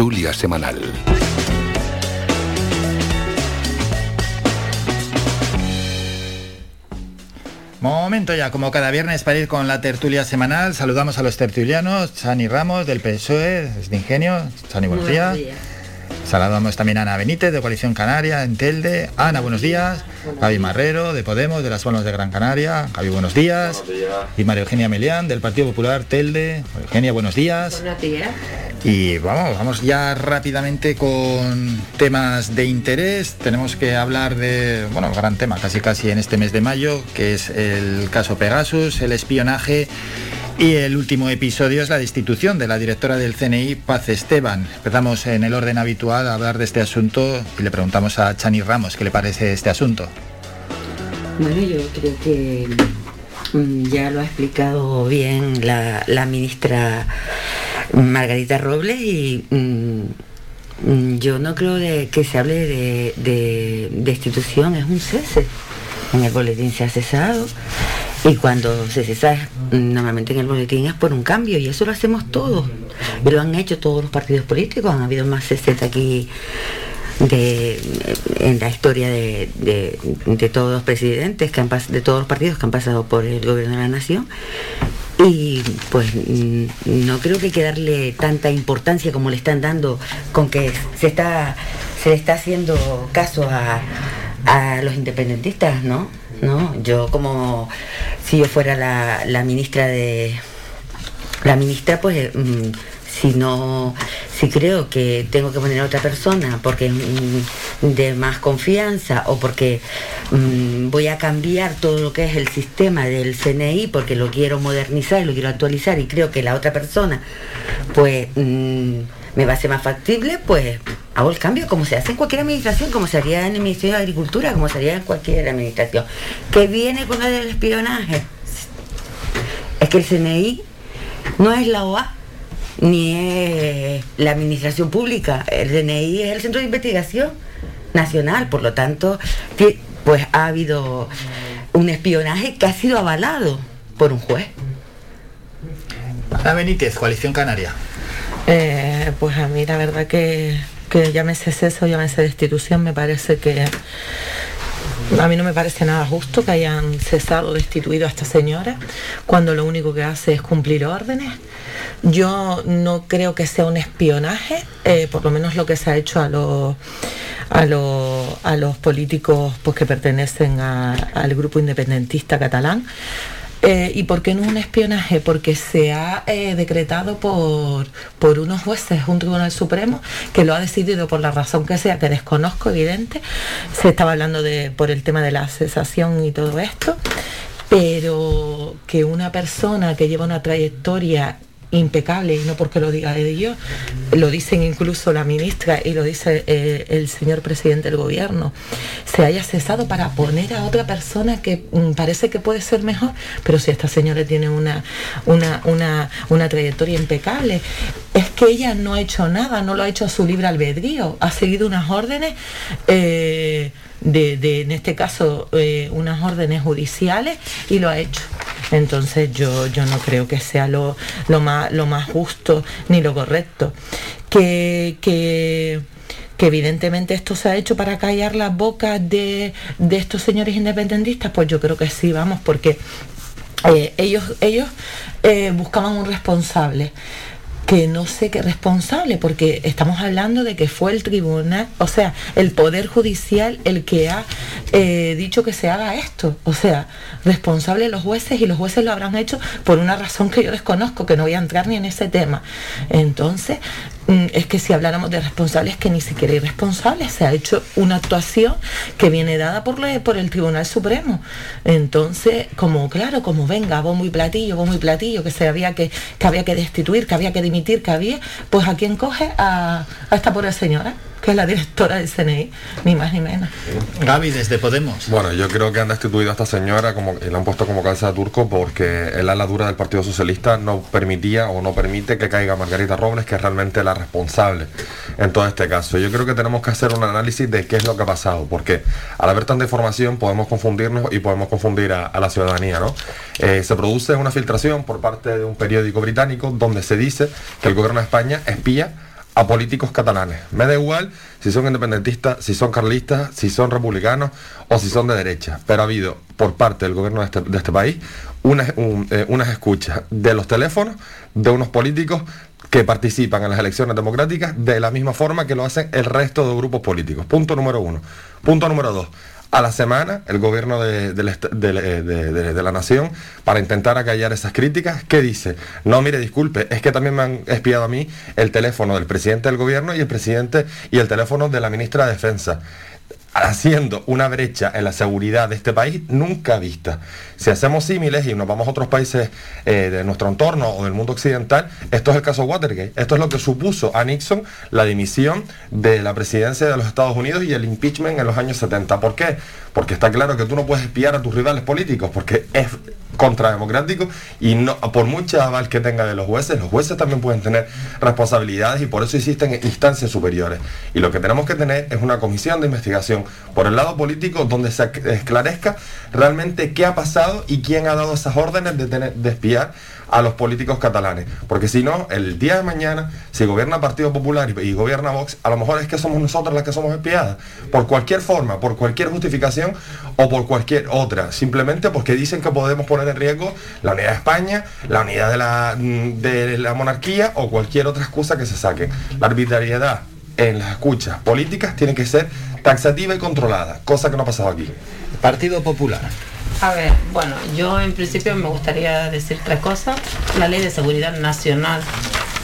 tertulia semanal. Momento ya, como cada viernes, para ir con la tertulia semanal. Saludamos a los tertulianos, Chani Ramos del PSOE, de Ingenio. Chani, buenos días. Saludamos también a Ana Benítez de Coalición Canaria en Telde. Ana, buenos días. Javi Marrero de Podemos, de las Bonos de Gran Canaria. Javi, buenos días. Y María Eugenia Melián del Partido Popular Telde. Eugenia, buenos días. Buenos días. Y vamos, vamos ya rápidamente con temas de interés. Tenemos que hablar de, bueno, gran tema casi casi en este mes de mayo, que es el caso Pegasus, el espionaje y el último episodio es la destitución de la directora del CNI, Paz Esteban. Empezamos en el orden habitual a hablar de este asunto y le preguntamos a Chani Ramos qué le parece este asunto. Bueno, yo creo que mm, ya lo ha explicado bien la, ministra Margarita Robles y mm, mm, yo no creo que se hable de, de destitución, es un cese. En el boletín se ha cesado y cuando se cesa, normalmente en el boletín es por un cambio, y eso lo hacemos todos. Y lo han hecho todos los partidos políticos, han habido más 60 aquí de, en la historia de, todos los presidentes, que han, de todos los partidos que han pasado por el gobierno de la nación. Y pues mm, no creo que hay que darle tanta importancia como le están dando con que se está se está haciendo caso a, a los independentistas, ¿no? ¿no? Yo como si yo fuera la, ministra de la ministra, pues mm, si no, si creo que tengo que poner a otra persona porque mm, de más confianza o porque mm, voy a cambiar todo lo que es el sistema del CNI porque lo quiero modernizar y lo quiero actualizar y creo que la otra persona, pues me va a ser más factible, pues hago el cambio como se hace en cualquier administración, como se haría en el Ministerio de Agricultura, como se haría en cualquier administración. ¿Qué viene con el espionaje? Es que el CNI no es la OA ni es la administración pública, el CNI es el Centro de Investigación Nacional, por lo tanto, pues ha habido un espionaje que ha sido avalado por un juez. Ana Benítez, Coalición Canaria. Eh, pues a mí la verdad que, que llámese ceso, llámese destitución, me parece que a mí no me parece nada justo que hayan cesado, destituido a esta señora, cuando lo único que hace es cumplir órdenes. Yo no creo que sea un espionaje, eh, por lo menos lo que se ha hecho a los a los, a los políticos pues, que pertenecen al grupo independentista catalán. Eh, ¿Y por qué no un espionaje? Porque se ha eh, decretado por, por unos jueces, un tribunal supremo, que lo ha decidido por la razón que sea, que desconozco, evidente. Se estaba hablando de, por el tema de la cesación y todo esto, pero que una persona que lleva una trayectoria impecable y no porque lo diga de ellos, lo dicen incluso la ministra y lo dice eh, el señor presidente del gobierno, se haya cesado para poner a otra persona que mm, parece que puede ser mejor, pero si esta señora tiene una, una, una, una trayectoria impecable, es que ella no ha hecho nada, no lo ha hecho a su libre albedrío, ha seguido unas órdenes. Eh, de, en este caso, eh, unas órdenes judiciales y lo ha hecho. Entonces yo, yo no creo que sea lo, lo, más, lo más justo ni lo correcto. Que, que, evidentemente esto se ha hecho para callar las bocas de, de estos señores independentistas, pues yo creo que sí, vamos, porque eh, ellos, ellos eh, buscaban un responsable que no sé qué responsable, porque estamos hablando de que fue el tribunal, o sea, el Poder Judicial el que ha eh, dicho que se haga esto. O sea, responsable los jueces y los jueces lo habrán hecho por una razón que yo desconozco, que no voy a entrar ni en ese tema. Entonces, es que si habláramos de responsables, que ni siquiera hay responsables, se ha hecho una actuación que viene dada por, por el Tribunal Supremo. Entonces, como claro, como venga, bombo y platillo, bombo y platillo, que se había que, que había que destituir, que había que dimitir, que había, pues a quién coge a, a esta pobre señora que es la directora del CNI, ni más ni menos. Gaby, desde Podemos. Bueno, yo creo que han destituido a esta señora como, y la han puesto como calza de turco porque el ala dura del Partido Socialista no permitía o no permite que caiga Margarita Robles, que es realmente la responsable en todo este caso. Yo creo que tenemos que hacer un análisis de qué es lo que ha pasado, porque al haber tanta información podemos confundirnos y podemos confundir a, la ciudadanía, ¿no? Eh, se produce una filtración por parte de un periódico británico donde se dice que el gobierno de España espía a políticos catalanes. Me da igual si son independentistas, si son carlistas, si son republicanos o si son de derecha. Pero ha habido por parte del gobierno de este, este país eh, unas escuchas de los teléfonos de unos políticos que participan en las elecciones democráticas de la misma forma que lo hacen el resto de grupos políticos. Punto número uno. Punto número dos a la semana el gobierno de, la nación para intentar acallar esas críticas. ¿Qué dice? No, mire, disculpe, es que también me han espiado a mí el teléfono del presidente del gobierno y el presidente y el teléfono de la ministra de Defensa haciendo una brecha en la seguridad de este país nunca vista. Si hacemos símiles y nos vamos a otros países eh, de nuestro entorno o del mundo occidental, esto es el caso Watergate. Esto es lo que supuso a Nixon la dimisión de la presidencia de los Estados Unidos y el impeachment en los años 70. ¿Por qué? Porque está claro que tú no puedes espiar a tus rivales políticos, porque es contrademocrático y no, por mucha aval que tenga de los jueces, los jueces también pueden tener responsabilidades y por eso existen instancias superiores. Y lo que tenemos que tener es una comisión de investigación por el lado político donde se esclarezca realmente qué ha pasado y quién ha dado esas órdenes de, tener, de espiar a los políticos catalanes. Porque si no, el día de mañana, si gobierna Partido Popular y, gobierna Vox, a lo mejor es que somos nosotros las que somos espiadas. Por cualquier forma, por cualquier justificación o por cualquier otra. Simplemente porque dicen que podemos poner en riesgo la unidad de España, la unidad de la, mm, de la monarquía o cualquier otra excusa que se saque. La arbitrariedad en las escuchas políticas tiene que ser taxativa y controlada, cosa que no ha pasado aquí. Partido Popular. A ver, bueno, yo en principio me gustaría decir tres cosas. La Ley de Seguridad Nacional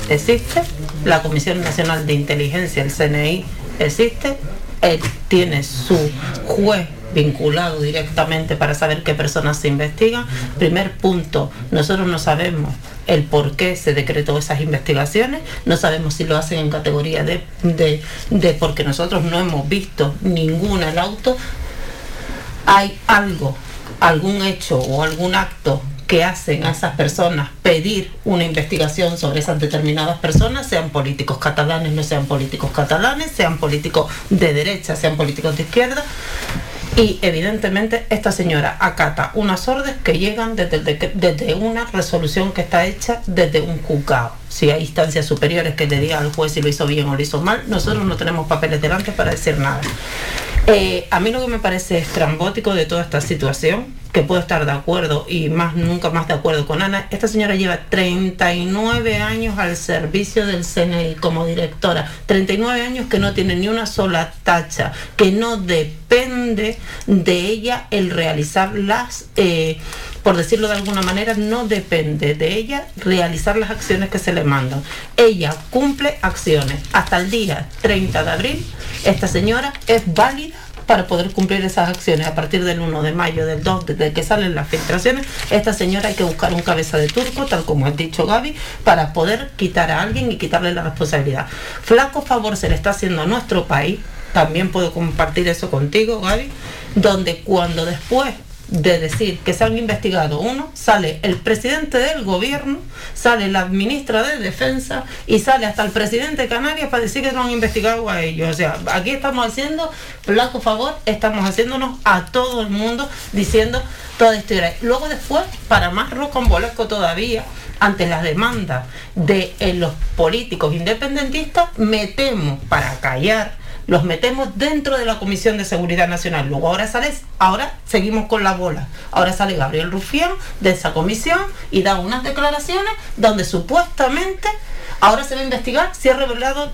existe, la Comisión Nacional de Inteligencia, el CNI, existe, él tiene su juez vinculado directamente para saber qué personas se investigan. Primer punto, nosotros no sabemos el por qué se decretó esas investigaciones, no sabemos si lo hacen en categoría de, de, de porque nosotros no hemos visto ninguna el auto. Hay algo algún hecho o algún acto que hacen a esas personas pedir una investigación sobre esas determinadas personas, sean políticos catalanes, no sean políticos catalanes, sean políticos de derecha, sean políticos de izquierda. Y evidentemente esta señora acata unas órdenes que llegan desde, desde una resolución que está hecha desde un juzgado. Si hay instancias superiores que le digan al juez si lo hizo bien o lo hizo mal, nosotros no tenemos papeles delante para decir nada. Eh, a mí lo que me parece estrambótico de toda esta situación, que puedo estar de acuerdo y más nunca más de acuerdo con Ana, esta señora lleva 39 años al servicio del CNI como directora, 39 años que no tiene ni una sola tacha, que no depende de ella el realizar las... Eh, por decirlo de alguna manera, no depende de ella realizar las acciones que se le mandan. Ella cumple acciones. Hasta el día 30 de abril, esta señora es válida para poder cumplir esas acciones. A partir del 1 de mayo, del 2, desde que salen las filtraciones, esta señora hay que buscar un cabeza de turco, tal como ha dicho Gaby, para poder quitar a alguien y quitarle la responsabilidad. Flaco favor se le está haciendo a nuestro país, también puedo compartir eso contigo, Gaby, donde cuando después de decir que se han investigado uno, sale el presidente del gobierno, sale la ministra de defensa y sale hasta el presidente de Canarias para decir que no han investigado a ellos. O sea, aquí estamos haciendo, flaco favor, estamos haciéndonos a todo el mundo diciendo toda esta historia. Luego después, para más rocambolesco todavía, ante las demandas de eh, los políticos independentistas, metemos para callar los metemos dentro de la Comisión de Seguridad Nacional. Luego ahora sale, ahora seguimos con la bola. Ahora sale Gabriel Rufián de esa comisión y da unas declaraciones donde supuestamente ahora se va a investigar si ha revelado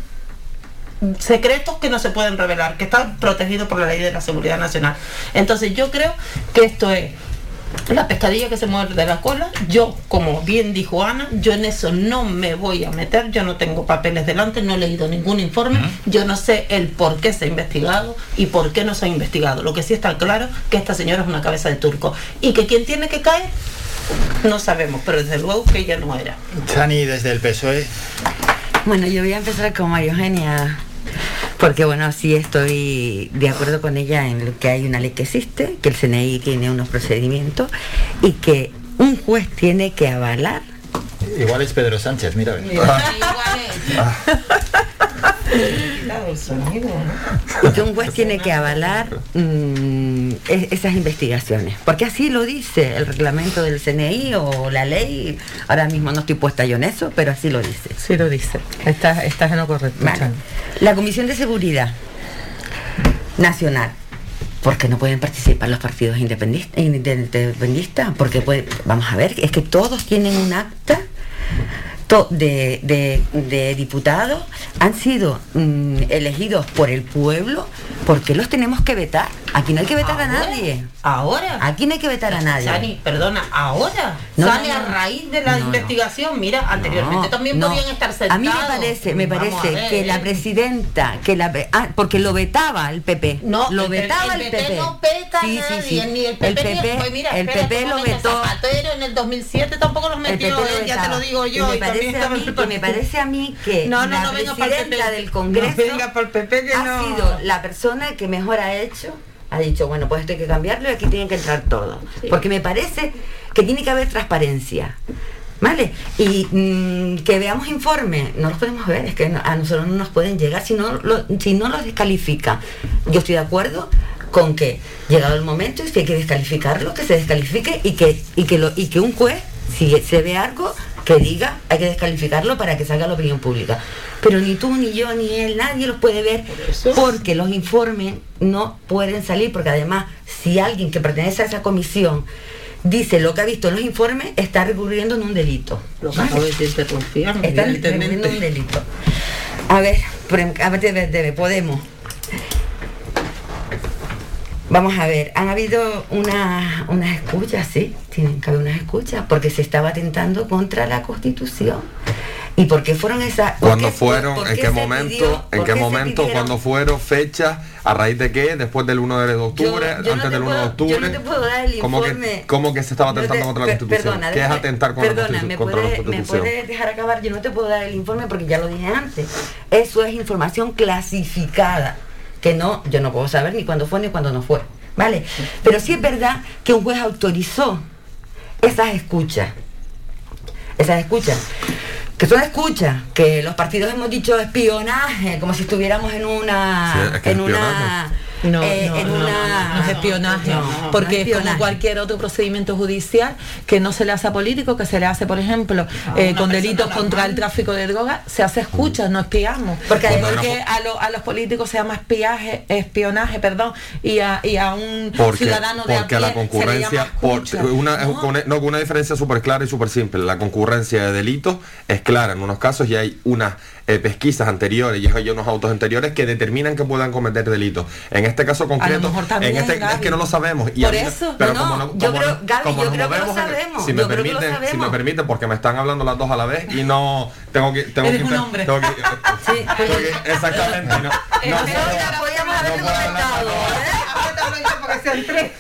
secretos que no se pueden revelar, que están protegidos por la ley de la seguridad nacional. Entonces yo creo que esto es la pescadilla que se muerde de la cola, yo, como bien dijo Ana, yo en eso no me voy a meter, yo no tengo papeles delante, no he leído ningún informe, yo no sé el por qué se ha investigado y por qué no se ha investigado. Lo que sí está claro que esta señora es una cabeza de turco y que quien tiene que caer no sabemos, pero desde luego que ella no era. Chani, desde el PSOE. Bueno, yo voy a empezar con María Eugenia porque bueno, sí estoy de acuerdo con ella en que hay una ley que existe, que el CNI tiene unos procedimientos y que un juez tiene que avalar. Igual es Pedro Sánchez, mira. Igual es. Que un juez tiene que avalar mm, e- esas investigaciones. Porque así lo dice el reglamento del CNI o la ley. Ahora mismo no estoy puesta yo en eso, pero así lo dice. Sí lo dice. Estás, estás en lo correcto. Vale. La Comisión de Seguridad Nacional. ¿Por qué no pueden participar los partidos independistas? independistas? Porque puede- vamos a ver, es que todos tienen un acta to- de, de- de diputados, han sido mm, elegidos por el pueblo, ¿por qué los tenemos que vetar? Aquí no hay que vetar a nadie. Ahora. Aquí no hay que vetar a nadie. Chani, perdona, ahora No, sale no, no. a raíz de la investigación. Mira, anteriormente también podían estar sentados. A mí me parece, me parece ver, que la ¿eh? presidenta, que la ah, porque lo vetaba el PP. No, lo el- vetaba el, el, PP no peta Sí, nadie, sí. ni el PP, el PP, ni- pues mira, el PP lo vetó. Zapatero en el 2007 tampoco los metió, ya te lo digo Y yo. me y también parece a estaba mí, el y me parece a mí que No, no, la no presidenta PP. del Congreso No venga pa'l PP que ha sido la persona que mejor ha hecho ha dicho, bueno, pues esto hay que cambiarlo y aquí tienen que entrar todos. Porque me parece que tiene que haber transparencia. ¿Vale? Y mm, que veamos informes, no los podemos ver, es que no- a nosotros no nos pueden llegar si no, lo- si no los descalifica. Yo estoy de acuerdo con que llegado el momento y si hay que descalificarlo, que se descalifique y que, y que, lo, y que un juez, si se ve algo, que diga hay que descalificarlo para que salga a la opinión pública. Pero ni tú, ni yo, ni él, nadie los puede ver porque los informes no pueden salir, porque además si alguien que pertenece a esa comisión dice lo que ha visto en los informes, está recurriendo en un delito. Lo que acabo de confía, Está recurriendo en un delito. A ver, por- a ver, debe, debe, Podemos. Vamos a ver, han habido una- unas escuchas, sí, tienen que haber unas escuchas, porque se estaba atentando contra la Constitución. ¿Y por qué fueron esas? ¿Cuándo qué- fueron? por ¿En qué momento? pidió- ¿En qué momento? ¿Cuándo fueron? ¿Fechas? ¿A raíz de qué? ¿Después del 1 de octubre? Yo- yo no ¿Antes te del 1 de octubre? yo no te puedo dar el ¿Cómo informe. que, cómo que se estaba No atentando te- contra la Constitución? perdona, ¿Qué es atentar contra, perdona, la, Constitu- ¿me contra la puedes- ¿Me Constitución? puedes dejar acabar? Yo no te puedo dar el informe porque ya lo dije antes. Eso es información clasificada, que no, yo no puedo saber ni cuándo fue ni cuándo no fue. ¿Vale? Pero sí es verdad que un juez autorizó esas escuchas. Esas escuchas. Que son escuchas, que los partidos hemos dicho espionaje, como si estuviéramos en una. Sí, en una. No, eh, no, en no, una. no es espionaje, No, no porque es como cualquier otro procedimiento judicial que no se le hace a políticos, que se le hace, por ejemplo, eh, una con delitos contra el tráfico de drogas, se hace escuchas, no espiamos. Porque Porque, a, lo- a los políticos se llama espiaje, espionaje, perdón, y a, y a un Porque, ciudadano de porque a a la pie se le concurrencia, llama por, escucha. una, es No. con- no, con una diferencia súper clara y súper simple. La concurrencia de delitos es clara en unos casos y hay unas eh, pesquisas anteriores y hay unos autos anteriores que determinan que puedan cometer delitos. En este caso concreto, en este, es que no lo sabemos. Y Por eso, pero no, como no, no, yo como creo- Gaby, como yo creo que lo en- sabemos, Si me yo creo que lo permite, si me sabemos. permite, porque me están hablando las dos a la vez y no tengo que tengo Eres que un inter- hombre. tengo que- Sí, tengo que- exactamente. No, no no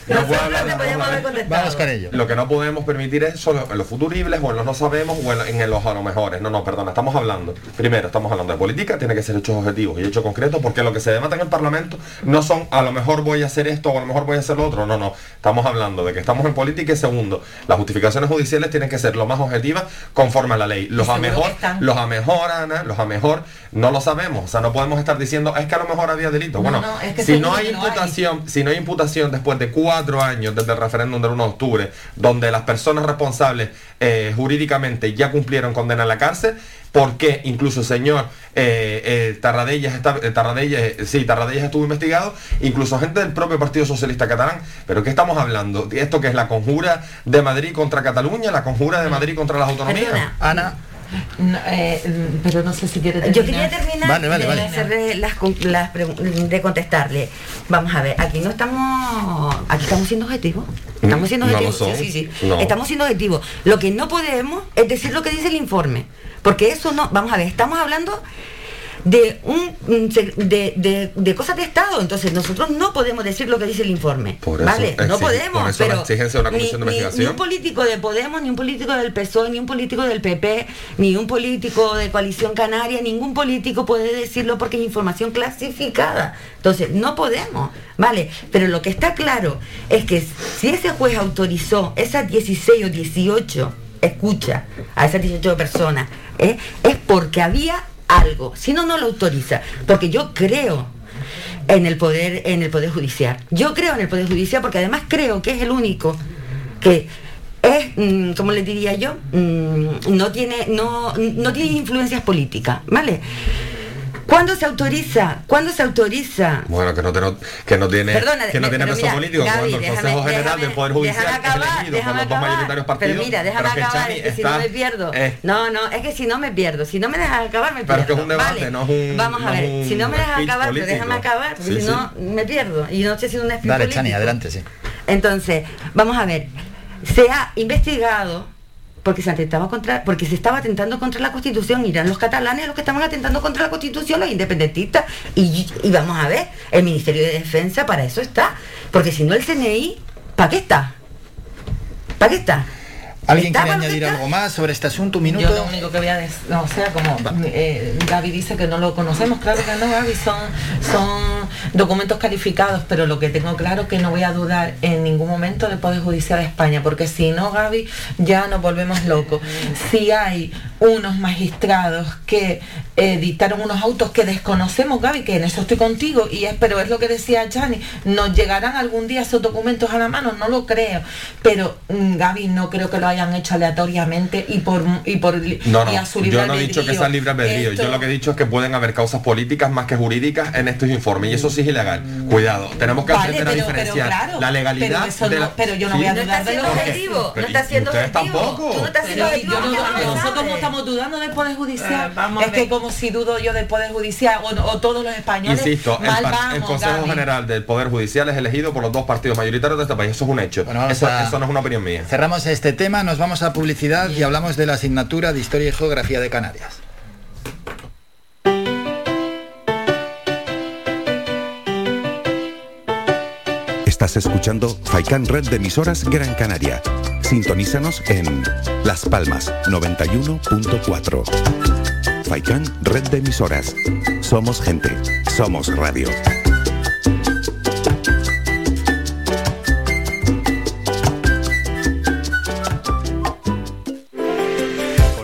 No puedo hablar contestado. Vamos con ello. Lo que no podemos permitir es solo en los futuribles o en los no sabemos o en, lo- en los a lo mejores. No, no, perdona, estamos hablando. Primero, estamos hablando de política, tiene que ser hechos objetivos y hechos concretos, porque lo que se debate en el Parlamento no son a lo mejor voy a hacer esto o a lo mejor voy a hacer lo otro. No, no. Estamos hablando de que estamos en política y segundo, las justificaciones judiciales tienen que ser lo más objetivas conforme a la ley. Los a mejor, los a mejor, Ana, los a mejor, no lo sabemos. O sea, no podemos estar diciendo, es que a lo mejor había delito. No, bueno, no, es que si no hay que no hay. imputación, si no hay imputación después de cuatro años desde el referéndum del 1 de octubre, donde las personas responsables eh, jurídicamente ya cumplieron condena en la cárcel, ¿por qué incluso el señor eh, eh, Tarradellas, está, eh, Tarradellas, eh, sí, Tarradellas estuvo investigado, incluso gente del propio Partido Socialista Catalán? ¿Pero qué estamos hablando? ¿Esto que es la conjura de Madrid contra Cataluña, la conjura de Madrid contra las autonomías? Perdona, Ana, No, eh, pero no sé si quiere terminar. Yo quería terminar Vale, vale, de, vale. hacerle las, las de contestarle. Vamos a ver, aquí no estamos, aquí estamos siendo objetivos. Estamos siendo Mm, no lo objetivos. son. sí, sí, sí. No. Estamos siendo objetivos. Lo que no podemos es decir lo que dice el informe, porque eso no. Vamos a ver, estamos hablando de un de, de- de cosas de Estado, entonces nosotros no podemos decir lo que dice el informe. Por eso ¿Vale? No podemos. por eso la pero exigencia de una ni- comisión de ni- investigación. Ni un político de Podemos, ni un político del PSOE, ni un político del PP, ni un político de Coalición Canaria, ningún político puede decirlo porque es información clasificada. Entonces, no podemos, ¿vale? Pero lo que está claro es que si ese juez autorizó esas 16 o 18 escucha a esas 18 personas, ¿eh? es porque había algo, si no, no lo autoriza, porque yo creo en el poder, en el poder judicial. Yo creo en el poder judicial porque además creo que es el único que es, mm, como le diría yo, mm, no tiene, no, no tiene influencias políticas, ¿vale? ¿Cuándo se autoriza? ¿Cuándo se autoriza? Bueno, que no, tiene, que no tiene, Perdona, que no tiene peso mira, político Gaby, cuando el déjame- Consejo General déjame- del Poder Judicial déjame es acabar, elegido por los dos acabar. mayoritarios partidos. Pero mira, déjame pero acabar, Chani que si no me pierdo. eh, No, no, es que si no me pierdo. Si no me dejas acabar, me Pero es pierdo. que es un debate, Vale, no es un- Vamos no a es ver, si no me dejas acabar, pero déjame acabar, porque Sí, si sí. no me pierdo. Y no sé si es un speech Dale, político. Chani, adelante, sí. Entonces, vamos a ver, se ha investigado porque se atentaba contra, porque se estaba atentando contra la Constitución, eran los catalanes los que estaban atentando contra la Constitución, los independentistas, y, y vamos a ver, el Ministerio de Defensa para eso está, porque si no el CNI, ¿para qué está? ¿Para qué está? ¿Alguien ¿Está quiere añadir algo más sobre este asunto? Un minuto. Yo lo único que voy a decir, o sea, como eh, Gaby dice que no lo conocemos, claro que no, Gaby, son, son documentos calificados, pero lo que tengo claro es que no voy a dudar en ningún momento del Poder Judicial de España, porque si no, Gaby, ya nos volvemos locos. Si hay unos magistrados que eh, dictaron unos autos que desconocemos, Gaby, que en eso estoy contigo, y es, pero es lo que decía Chani, nos llegarán algún día esos documentos a la mano, no lo creo, pero mm, Gaby no creo que lo hayan hecho aleatoriamente y por y por No, no, y a su libre yo no he dicho que albedrío. sea libre albedrío. Esto- Yo lo que he dicho es que pueden haber causas políticas más que jurídicas en estos informes y eso sí es ilegal. Cuidado, tenemos que Vale, aprender a pero- pero diferenciar claro, la legalidad pero no- yo no Sí. voy a No está dudar de lo objetivo, no Pero está siendo ustedes objetivo. tampoco. Nosotros no estamos dudando del Poder Judicial. Eh, vamos es que como si dudo yo del Poder Judicial o, o todos los españoles. Insisto, el, mal par- vamos, el Consejo Gaby. General del Poder Judicial es elegido por los dos partidos mayoritarios de este país. Eso es un hecho. Bueno, vamos eso, a- eso no es una opinión mía. Cerramos este tema, nos vamos a publicidad y hablamos de la asignatura de Historia y Geografía de Canarias. Estás escuchando Faikan Red de emisoras Gran Canaria. Sintonízanos en Las Palmas 91.4. Faikan Red de emisoras. Somos gente. Somos radio.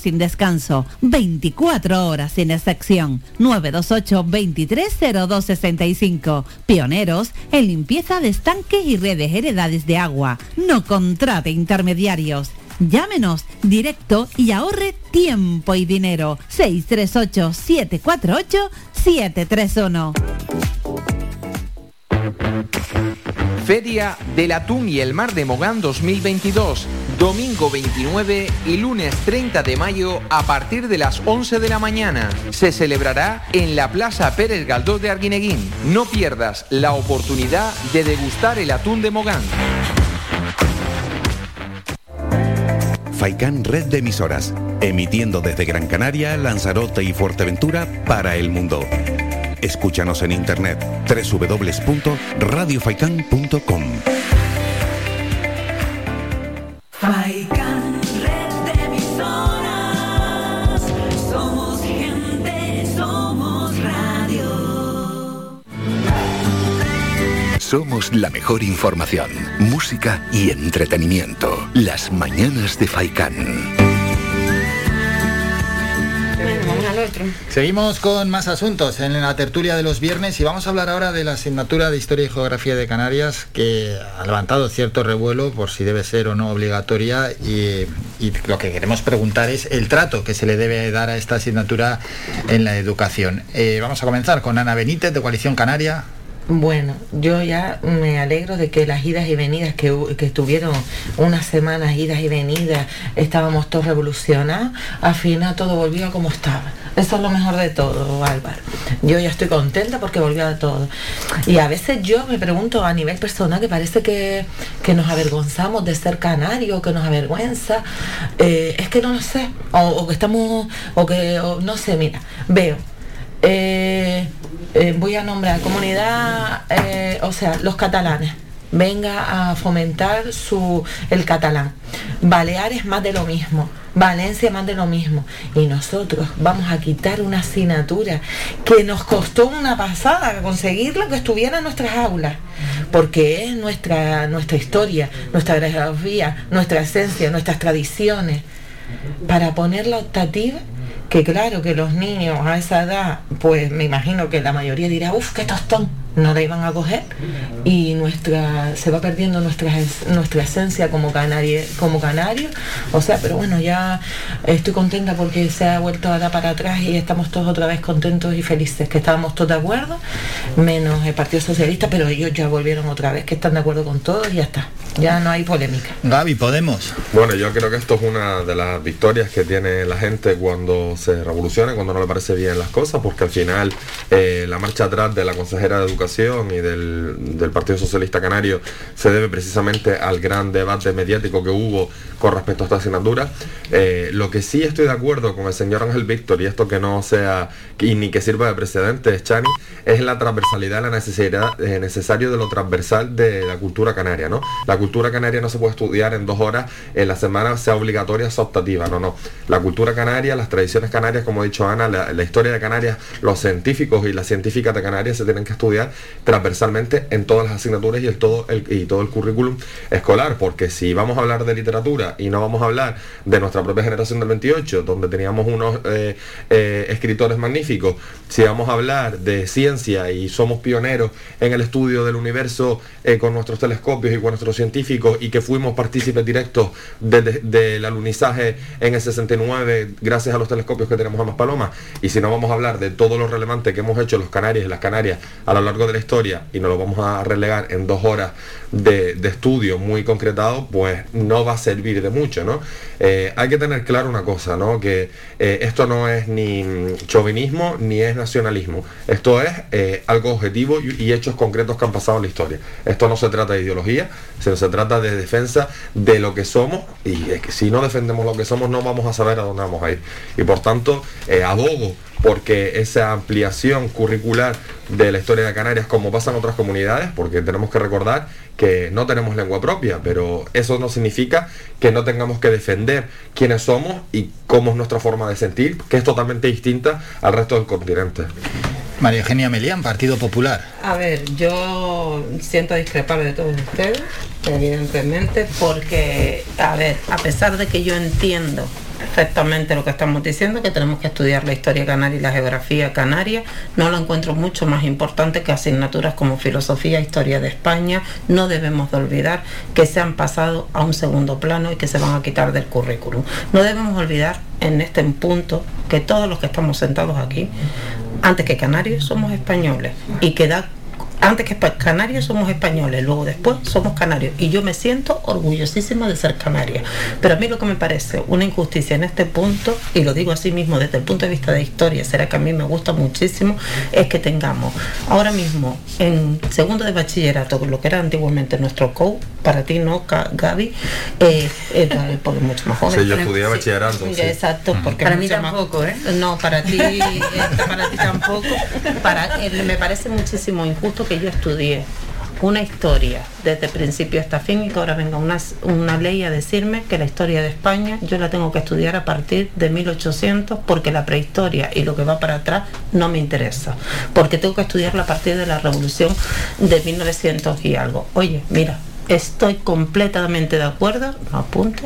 sin descanso. 24 horas sin excepción. 928 230265. Pioneros en limpieza de estanques y redes heredades de agua. No contrate intermediarios. Llámenos directo y ahorre tiempo y dinero. 638 748 731. Feria del Atún y el Mar de Mogán 2022, domingo 29 y lunes 30 de mayo a partir de las 11 de la mañana. Se celebrará en la Plaza Pérez Galdós de Arguineguín. No pierdas la oportunidad de degustar el atún de Mogán. Faikan Red de emisoras. Emitiendo desde Gran Canaria, Lanzarote y Fuerteventura para el mundo. Escúchanos en internet www.radiofaikan.com. Somos la mejor información, música y entretenimiento. Las mañanas de otro. Seguimos con más asuntos en la tertulia de los viernes y vamos a hablar ahora de la asignatura de Historia y Geografía de Canarias que ha levantado cierto revuelo por si debe ser o no obligatoria y, y lo que queremos preguntar es el trato que se le debe dar a esta asignatura en la educación. Eh, vamos a comenzar con Ana Benítez de Coalición Canaria. Bueno, yo ya me alegro de que las idas y venidas que, que estuvieron unas semanas idas y venidas, estábamos todos revolucionados, al final todo volvió como estaba. Eso es lo mejor de todo, Álvaro. Yo ya estoy contenta porque volvió a todo. Y a veces yo me pregunto a nivel personal que parece que, que nos avergonzamos de ser canarios, que nos avergüenza. Eh, es que no lo sé. O, o que estamos, o que, o no sé, mira, veo. Eh, eh, voy a nombrar comunidad, eh, o sea, los catalanes. Venga a fomentar su el catalán. Baleares más de lo mismo. Valencia más de lo mismo. Y nosotros vamos a quitar una asignatura que nos costó una pasada conseguirlo que estuviera en nuestras aulas. Porque es nuestra, nuestra historia, nuestra geografía, nuestra esencia, nuestras tradiciones. Para poner la optativa que claro que los niños a esa edad, pues me imagino que la mayoría dirá, uff, qué tostón, no la iban a coger y nuestra se va perdiendo nuestra es- nuestra esencia como canarie, como canario, o sea, pero bueno, ya estoy contenta porque se ha vuelto a dar para atrás y estamos todos otra vez contentos y felices, que estábamos todos de acuerdo, menos el Partido Socialista, pero ellos ya volvieron otra vez, que están de acuerdo con todos y ya está, ya no hay polémica. Gaby, Podemos. Bueno, yo creo que esto es una de las victorias que tiene la gente cuando se revoluciona, cuando no le parece bien las cosas, porque al final eh, la marcha atrás de la consejera de Educación y del, del Partido Socialista Canario se debe precisamente al gran debate mediático que hubo con respecto a esta asignatura. Eh, lo que sí estoy de acuerdo con el señor Ángel Víctor, y esto que no sea y ni que sirva de precedente, Chani, es la transversalidad, la necesidad eh, necesario de lo transversal de la cultura canaria, ¿no? La cultura canaria no se puede estudiar en dos horas en la semana, sea obligatoria, sea optativa, no, no. La cultura canaria, las tradiciones canarias, como ha dicho Ana, la, la historia de Canarias, los científicos y las científicas de Canarias se tienen que estudiar transversalmente en todas las asignaturas y, el todo, el, y todo el currículum escolar, porque si vamos a hablar de literatura y no vamos a hablar de nuestra propia generación del 28, donde teníamos unos eh, eh, escritores magníficos, si vamos a hablar de ciencia y somos pioneros en el estudio del universo eh, con nuestros telescopios y con nuestros científicos y que fuimos partícipes directos de- de- del alunizaje en el 69 gracias a los telescopios que tenemos a Maspalomas y si no vamos a hablar de todo lo relevante que hemos hecho los Canarias y las Canarias a lo largo de la historia y nos lo vamos a relegar en dos horas de, estudio muy concretado, pues no va a servir de mucho, ¿no? Eh, hay que tener claro una cosa, ¿no? Que eh, esto no es ni chauvinismo ni es nacionalismo. Esto es eh, algo objetivo y, y hechos concretos que han pasado en la historia. Esto no se trata de ideología, sino se trata de defensa de lo que somos y es que si no defendemos lo que somos no vamos a saber a dónde vamos a ir. Y por tanto, abogo porque esa ampliación curricular de la historia de Canarias, como pasa en otras comunidades, porque tenemos que recordar que no tenemos lengua propia, pero eso no significa que no tengamos que defender quiénes somos y cómo es nuestra forma de sentir, que es totalmente distinta al resto del continente. María Eugenia Melián, Partido Popular. A ver, yo siento discrepar de todos ustedes, evidentemente, porque, a ver, a pesar de que yo entiendo perfectamente lo que estamos diciendo, que tenemos que estudiar la historia canaria y la geografía canaria, no lo encuentro mucho más importante que asignaturas como filosofía, historia de España. No debemos de olvidar que se han pasado a un segundo plano y que se van a quitar del currículum. No debemos olvidar en este punto que todos los que estamos sentados aquí, antes que canarios somos españoles y que da antes que canarios somos españoles, luego después somos canarios. Y yo me siento orgullosísima de ser canaria. Pero a mí lo que me parece una injusticia en este punto, y lo digo así mismo desde el punto de vista de historia, será que a mí me gusta muchísimo, es que tengamos ahora mismo en segundo de bachillerato, lo que era antiguamente nuestro COU, para ti no, Gaby, eh, eh, porque es mucho más joven. Sí, yo estudié bachillerato, sí. Exacto, porque Para mí más- tampoco, ¿eh? no, para ti, eh, para ti tampoco. Para, eh, me parece muchísimo injusto que yo estudié una historia desde principio hasta fin y que ahora venga una, una ley a decirme que la historia de España yo la tengo que estudiar a partir de 1800 porque la prehistoria y lo que va para atrás no me interesa. Porque tengo que estudiarla a partir de la revolución de 1900 y algo. Oye, mira, estoy completamente de acuerdo, apunte,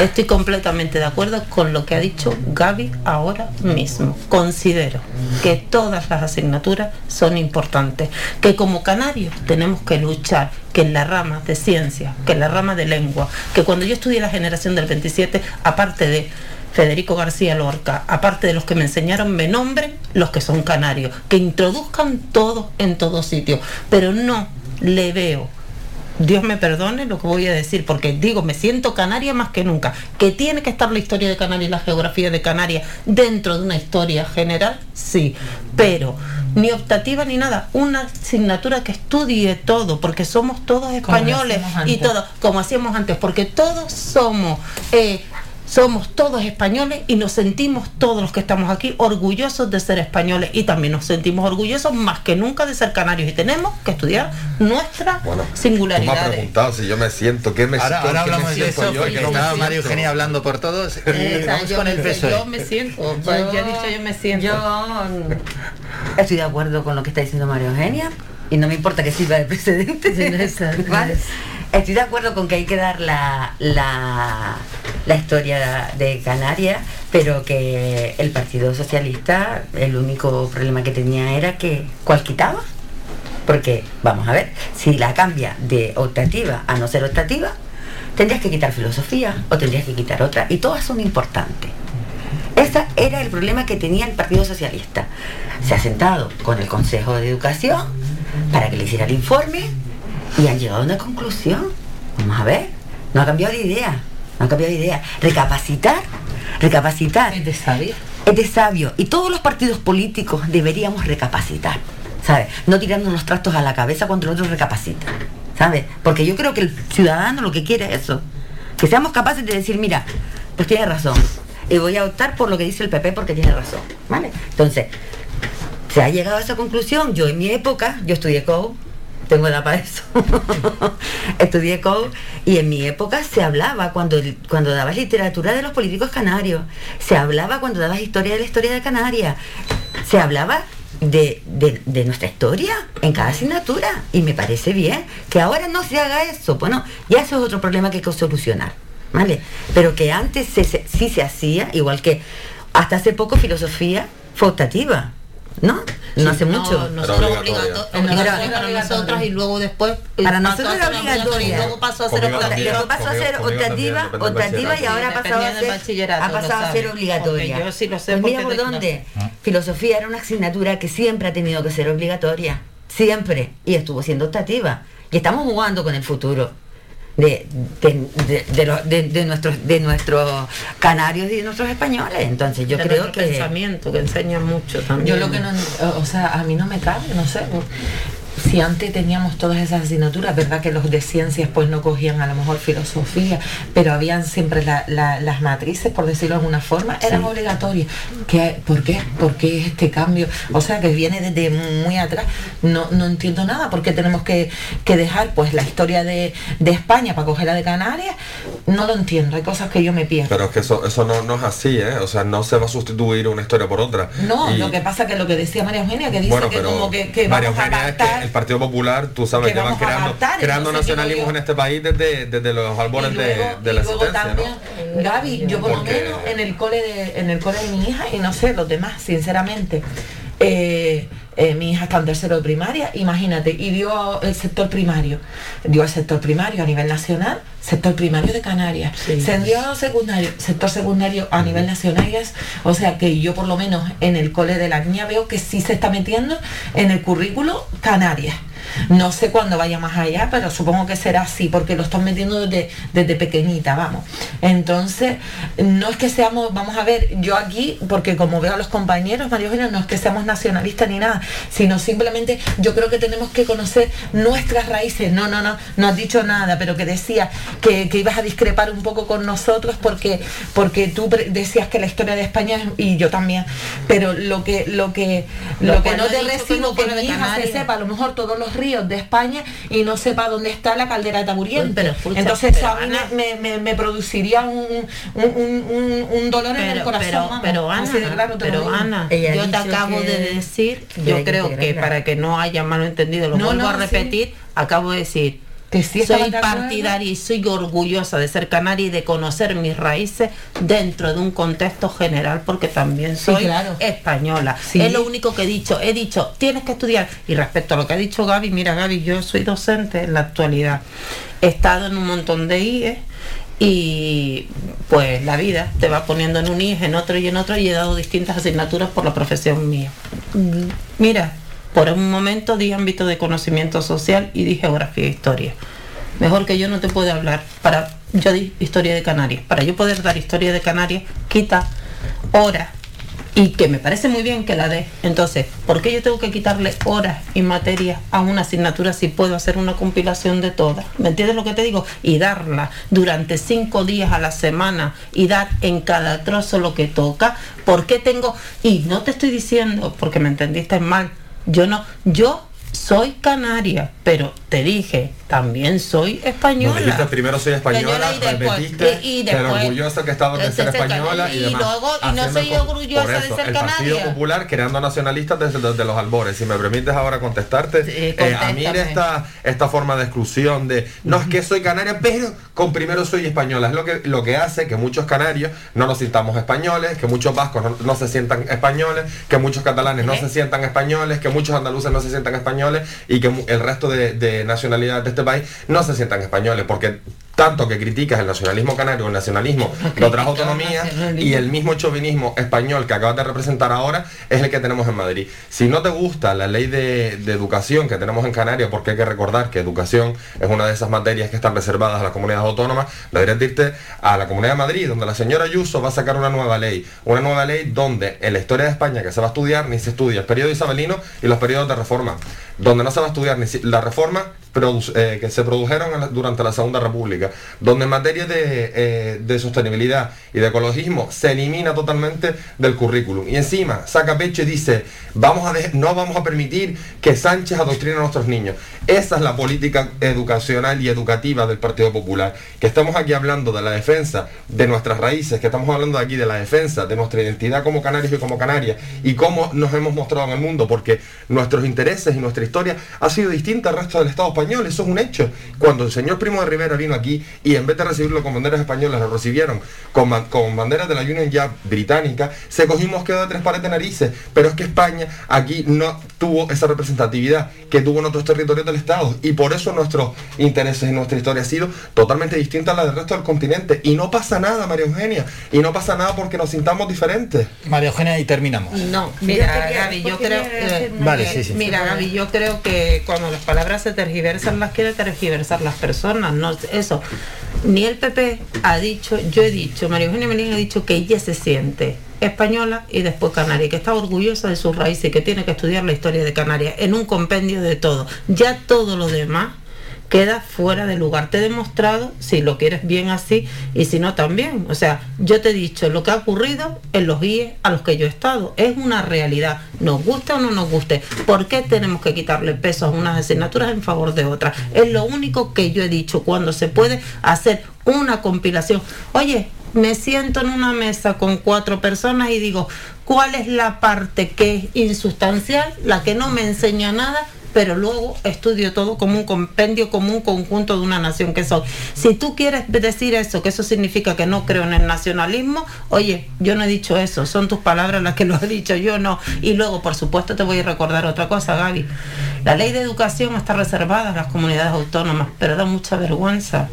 estoy completamente de acuerdo con lo que ha dicho Gaby ahora mismo. Considero que todas las asignaturas son importantes, que como canarios tenemos que luchar, que en la rama de ciencia, que en la rama de lengua, que cuando yo estudié la generación del 27, aparte de Federico García Lorca, aparte de los que me enseñaron, me nombren los que son canarios, que introduzcan todo en todo sitio, pero no le veo Dios me perdone lo que voy a decir, porque digo, me siento canaria más que nunca. Que tiene que estar la historia de Canarias la geografía de Canarias dentro de una historia general, sí. Pero ni optativa ni nada, una asignatura que estudie todo, porque somos todos españoles y todos, como hacíamos antes, porque todos somos eh, somos todos españoles y nos sentimos todos los que estamos aquí orgullosos de ser españoles y también nos sentimos orgullosos más que nunca de ser canarios y tenemos que estudiar nuestra Bueno, Tú me has singularidad. preguntado si yo me siento, ¿qué me, Ahora, ahora me hablamos de siento eso, yo? ¿Qué me estaba María? Eugenia hablando por todos. Eh, vamos yo, con el me- PSOE. yo me siento, pues, ya he dicho yo me siento. Yo estoy de acuerdo con lo que está diciendo María Eugenia y no me importa que sirva de precedente. ¿vale? Estoy de acuerdo con que hay que dar la, la, historia de Canarias, pero que el Partido Socialista, el único problema que tenía era que ¿cuál quitaba? Porque, vamos a ver, si la cambia de optativa a no ser optativa, tendrías que quitar filosofía o tendrías que quitar otra, y todas son importantes. Ese era el problema que tenía el Partido Socialista. Se ha sentado con el Consejo de Educación para que le hiciera el informe y han llegado a una conclusión. Vamos a ver, no ha cambiado de idea, no ha cambiado de idea. Recapacitar, recapacitar. Es de sabio. Es de sabio. Y todos los partidos políticos deberíamos recapacitar, ¿sabes? No tirarnos los trastos a la cabeza cuando el otro recapacita, ¿sabes? Porque yo creo que el ciudadano lo que quiere es eso. Que seamos capaces de decir, mira, pues tiene razón. Y voy a optar por lo que dice el PP porque tiene razón, ¿vale? Entonces, se ha llegado a esa conclusión. Yo en mi época, yo estudié COU, tengo edad para eso. estudié COU y en mi época se hablaba cuando, cuando dabas literatura de los políticos canarios, se hablaba cuando dabas historia de la historia de Canarias, se hablaba de, de- nuestra historia en cada asignatura y me parece bien que ahora no se haga eso. Bueno, ya eso es otro problema que hay que solucionar, ¿vale? Pero que antes se- sí se hacía, igual que hasta hace poco filosofía fue ¿no? No hace No, mucho. nosotros obligatoria. y luego después eh, Para nosotros era obligatoria. y luego pasó a ser optativa. Pasó a ser optativa, optativa y ahora ha pasado a ser, ha pasado a ser obligatoria. yo sí lo sé Pues mira por de dónde. clase. Filosofía era una asignatura que siempre ha tenido que ser obligatoria, siempre, y estuvo siendo optativa. Y estamos jugando con el futuro de, de, de- los- de- nuestros de nuestros canarios y de nuestros españoles. Entonces yo creo que pensamiento que enseña mucho también. Yo lo que no, o sea, a mí no me cabe, no sé. Si antes teníamos todas esas asignaturas, verdad que los de ciencias pues no cogían a lo mejor filosofía, pero habían siempre la- la- las matrices, por decirlo de alguna forma, eran obligatorias. ¿Qué, ¿Por qué? ¿Por qué este cambio? O sea, que viene desde muy atrás. No, no entiendo nada, porque tenemos que, que dejar pues la historia de, de España para coger la de Canarias. No lo entiendo, hay cosas que yo me pierdo. Pero es que eso, eso no, no es así, ¿eh? O sea, no se va a sustituir una historia por otra. No, Y- lo que pasa que lo que decía María Eugenia, que dice bueno, que como que, que vamos a Eugenia es que el Partido Popular, tú sabes, que llevan creando, creando yo- en este país desde, desde los luego, de, la existencia, también, ¿no? Gaby, yo por lo menos en el cole de, en el cole de mi hija, y no sé, los demás, sinceramente, eh, eh, mi hija está en tercero de primaria, imagínate, y dio el sector primario, dio el sector primario a nivel nacional, sector primario de Canarias, se dio secundario, sector secundario a nivel nacional, o sea que yo por lo menos en el cole de la niña veo que sí se está metiendo en el currículo Canarias. No sé cuándo vaya más allá, pero supongo que será así, porque lo están metiendo desde, desde pequeñita, vamos. Entonces, no es que seamos, vamos a ver, yo aquí, porque como veo a los compañeros, María Eugenia, no es que seamos nacionalistas ni nada, sino simplemente yo creo que tenemos que conocer nuestras raíces. No, no, no, no has dicho nada, pero que decías que, que ibas a discrepar un poco con nosotros porque, porque tú decías que la historia de España es- y yo también, pero lo que, lo que, Lo lo que no te que recibo no que fuera mi hija se sepa a lo mejor todos los ríos de España y no sepa dónde está la caldera de Taburiente. Pero escucha, Entonces eso pero a mí Ana- me, me- me produciría un, un, un- un- un dolor en el Pero, corazón. pero, pero Ana, Así de claro te lo pero digo. Ana, Ella ha yo te acabo que- de decir, yo que creo que para que no haya malentendido, lo No, vuelvo no, a sí. repetir, acabo de decir Que sí soy partidaria y soy orgullosa de ser canaria y de conocer mis raíces dentro de un contexto general porque también soy claro. española. Sí. Es lo único que he dicho. He dicho, tienes que estudiar. Y respecto a lo que ha dicho Gaby, mira Gaby, yo soy docente en la actualidad. He estado en un montón de IE y pues la vida te va poniendo en un IE, en otro y en otro y he dado distintas asignaturas por la profesión mía. Mira, por un momento di ámbito de conocimiento social y di geografía e historia. Mejor que yo no te puedo hablar. Para yo di historia de Canarias. Para yo poder dar historia de Canarias, quita horas. Y que me parece muy bien que la dé. Entonces, ¿por qué yo tengo que quitarle horas y materias a una asignatura si puedo hacer una compilación de todas? ¿Me entiendes lo que te digo? Y darla durante cinco días a la semana y dar en cada trozo lo que toca. ¿Por qué tengo? Y no te estoy diciendo, porque me entendiste mal, yo no, yo soy canaria, pero te dije, también soy española. Nos dijiste primero soy española, y después- y- y pero después- orgullosa que de ser española y, y demás. luego- y no soy orgullosa de ser el Partido canaria. Popular creando nacionalistas desde, desde los albores. Si me permites ahora contestarte, eh, a mí esta, esta forma de exclusión de no es que soy canaria, pero con primero soy española. Es lo que, lo que hace que muchos canarios no nos sintamos españoles, que muchos vascos no, no se sientan españoles, que muchos catalanes no se sientan españoles, que muchos andaluces no se sientan españoles y que el resto de, de nacionalidades de este país no se sientan españoles, porque tanto que criticas el nacionalismo canario, el nacionalismo de otras autonomías y el mismo chauvinismo español que acabas de representar ahora es el que tenemos en Madrid. Si no te gusta la ley de, de educación que tenemos en Canarias, porque hay que recordar que educación es una de esas materias que están reservadas a las comunidades autónomas, deberías irte a la Comunidad de Madrid, donde la señora Ayuso va a sacar una nueva ley. Una nueva ley donde en la historia de España que se va a estudiar ni se estudia el periodo isabelino y los periodos de reforma. Donde no se va a estudiar ni si- la reforma eh, que se produjeron durante la Segunda República, donde en materia de, eh, de sostenibilidad y de ecologismo se elimina totalmente del currículum. Y encima saca pecho y dice, vamos a no vamos a permitir que Sánchez adoctrine a nuestros niños. Esa es la política educacional y educativa del Partido Popular. Que estamos aquí hablando de la defensa de nuestras raíces, que estamos hablando aquí de la defensa de nuestra identidad como canarios y como canarias, y cómo nos hemos mostrado en el mundo, porque nuestros intereses y nuestra historia ha sido distinta al resto del Estado eso es un hecho. Cuando el señor Primo de Rivera vino aquí y en vez de recibirlo con banderas españolas, lo recibieron con, con banderas de la Union Jack británica, se cogió un mosqueo de tres pares de narices, pero es que España aquí no tuvo esa representatividad que tuvo en otros territorios del Estado, y por eso nuestros intereses y nuestra historia ha sido totalmente distinta a la del resto del continente, y no pasa nada, María Eugenia, y no pasa nada porque nos sintamos diferentes. María Eugenia, y terminamos. No, Yo mira, Gaby, yo creo. hacer eh, una Vale, sí, sí. Mira, Gaby, yo creo que cuando las palabras se tergiversan, las quiere tergiversar las personas. No, eso. Ni el PP ha dicho, yo he dicho, María Eugenia Melín ha dicho que ella se siente española y después canaria, que está orgullosa de sus raíces y que tiene que estudiar la historia de Canarias en un compendio de todo. Ya todo lo demás queda fuera de lugar. Te he demostrado si lo quieres bien así y si no también. O sea, yo te he dicho lo que ha ocurrido en los IE a los que yo he estado. Es una realidad. Nos guste o no nos guste. ¿Por qué tenemos que quitarle peso a unas asignaturas en favor de otras? Es lo único que yo he dicho cuando se puede hacer una compilación. Oye, me siento en una mesa con cuatro personas y digo, ¿cuál es la parte que es insustancial, la que no me enseña nada? Pero luego estudio todo como un compendio, como un conjunto de una nación que soy. Si tú quieres decir eso, que eso significa que no creo en el nacionalismo, oye, yo no he dicho eso, son tus palabras las que lo he dicho, yo no. Y luego, por supuesto, te voy a recordar otra cosa, Gaby. La ley de educación está reservada a las comunidades autónomas, pero da mucha vergüenza.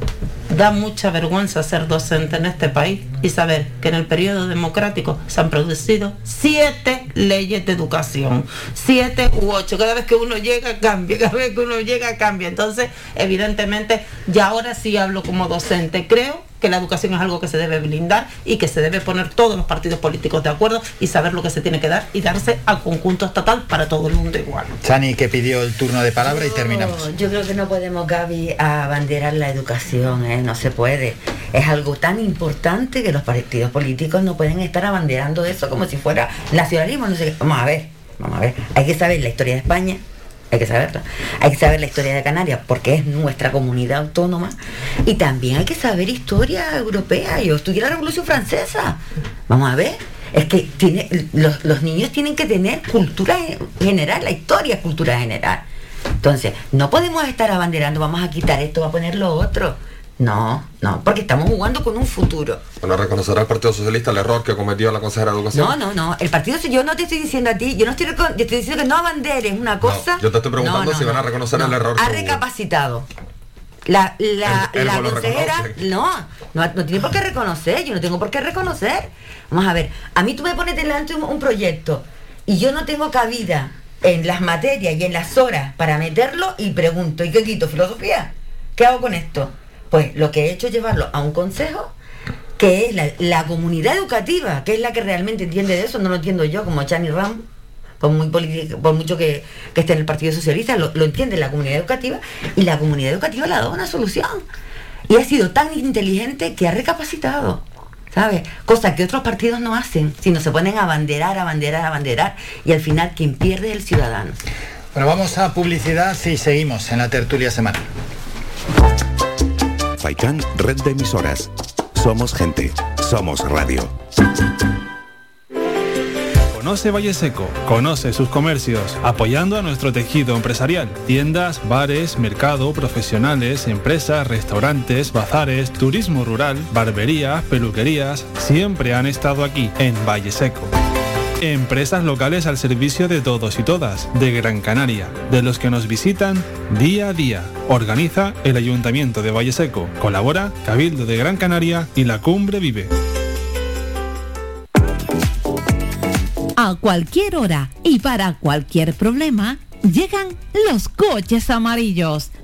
Da mucha vergüenza ser docente en este país y saber que en el periodo democrático se han producido siete leyes de educación, siete u ocho. Cada vez que uno llega cambia, cada vez que uno llega cambia. Entonces, evidentemente, ya ahora sí hablo como docente. Creo que la educación es algo que se debe blindar y que se debe poner todos los partidos políticos de acuerdo y saber lo que se tiene que dar y darse al conjunto estatal para todo el mundo igual. Chani, que pidió el turno de palabra y terminamos. Yo creo que no podemos, Gaby, abanderar la educación, ¿eh? no se puede. Es algo tan importante que los partidos políticos no pueden estar abanderando eso como si fuera nacionalismo. No sé qué. Vamos a ver, vamos a ver. Hay que saber la historia de España, hay que saberla. Hay que saber la historia de Canarias porque es nuestra comunidad autónoma y también hay que saber historia europea. Yo estudié la Revolución Francesa. Vamos a ver. Es que tiene, los, los niños tienen que tener cultura general, la historia es cultura general. Entonces, no podemos estar abanderando, vamos a quitar esto, va a poner lo otro. No, no, porque estamos jugando con un futuro. Bueno, reconocerá el Partido Socialista el error que cometió la consejera de Educación. No, no, no. El partido, yo no te estoy diciendo a ti, yo no estoy, yo estoy diciendo que no abanderes una cosa. yo te estoy preguntando No, no, si van a no. reconocer No, el error. Ha recapacitado. La, la, la consejera, no, no, no tiene por qué reconocer, yo no tengo por qué reconocer. Vamos a ver, a mí tú me pones delante un, un proyecto y yo no tengo cabida en las materias y en las horas para meterlo y pregunto, ¿y qué quito? ¿Filosofía? ¿Qué hago con esto? Pues lo que he hecho es llevarlo a un consejo que es la, comunidad educativa, que es la que realmente entiende de eso, no lo entiendo yo como Chani Ram, por, muy por mucho que, que esté en el Partido Socialista, lo, lo entiende la comunidad educativa y la comunidad educativa le ha dado una solución. Y ha sido tan inteligente que ha recapacitado. ¿Sabes? Cosa que otros partidos no hacen, sino se ponen a abanderar, abanderar, abanderar, y al final quien pierde es el ciudadano. Bueno, vamos a publicidad y seguimos en la tertulia semanal. Faikan, red de emisoras. Somos gente, somos radio. Conoce Valle Seco, conoce sus comercios, apoyando a nuestro tejido empresarial. Tiendas, bares, mercado, profesionales, empresas, restaurantes, bazares, turismo rural, barberías, peluquerías, siempre han estado aquí, en Valle Seco. Empresas locales al servicio de todos y todas, de Gran Canaria, de los que nos visitan día a día. Organiza el Ayuntamiento de Valle Seco. Colabora Cabildo de Gran Canaria y la Cumbre Vive. A cualquier hora y para cualquier problema, llegan los coches amarillos.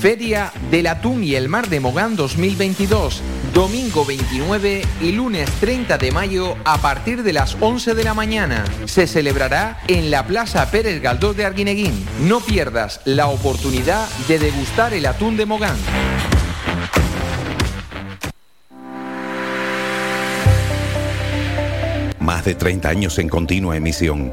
Feria del Atún y el Mar de Mogán 2022, domingo 29 y lunes 30 de mayo a partir de las 11 de la mañana. Se celebrará en la Plaza Pérez Galdós de Arguineguín. No pierdas la oportunidad de degustar el atún de Mogán. Más de 30 años en continua emisión.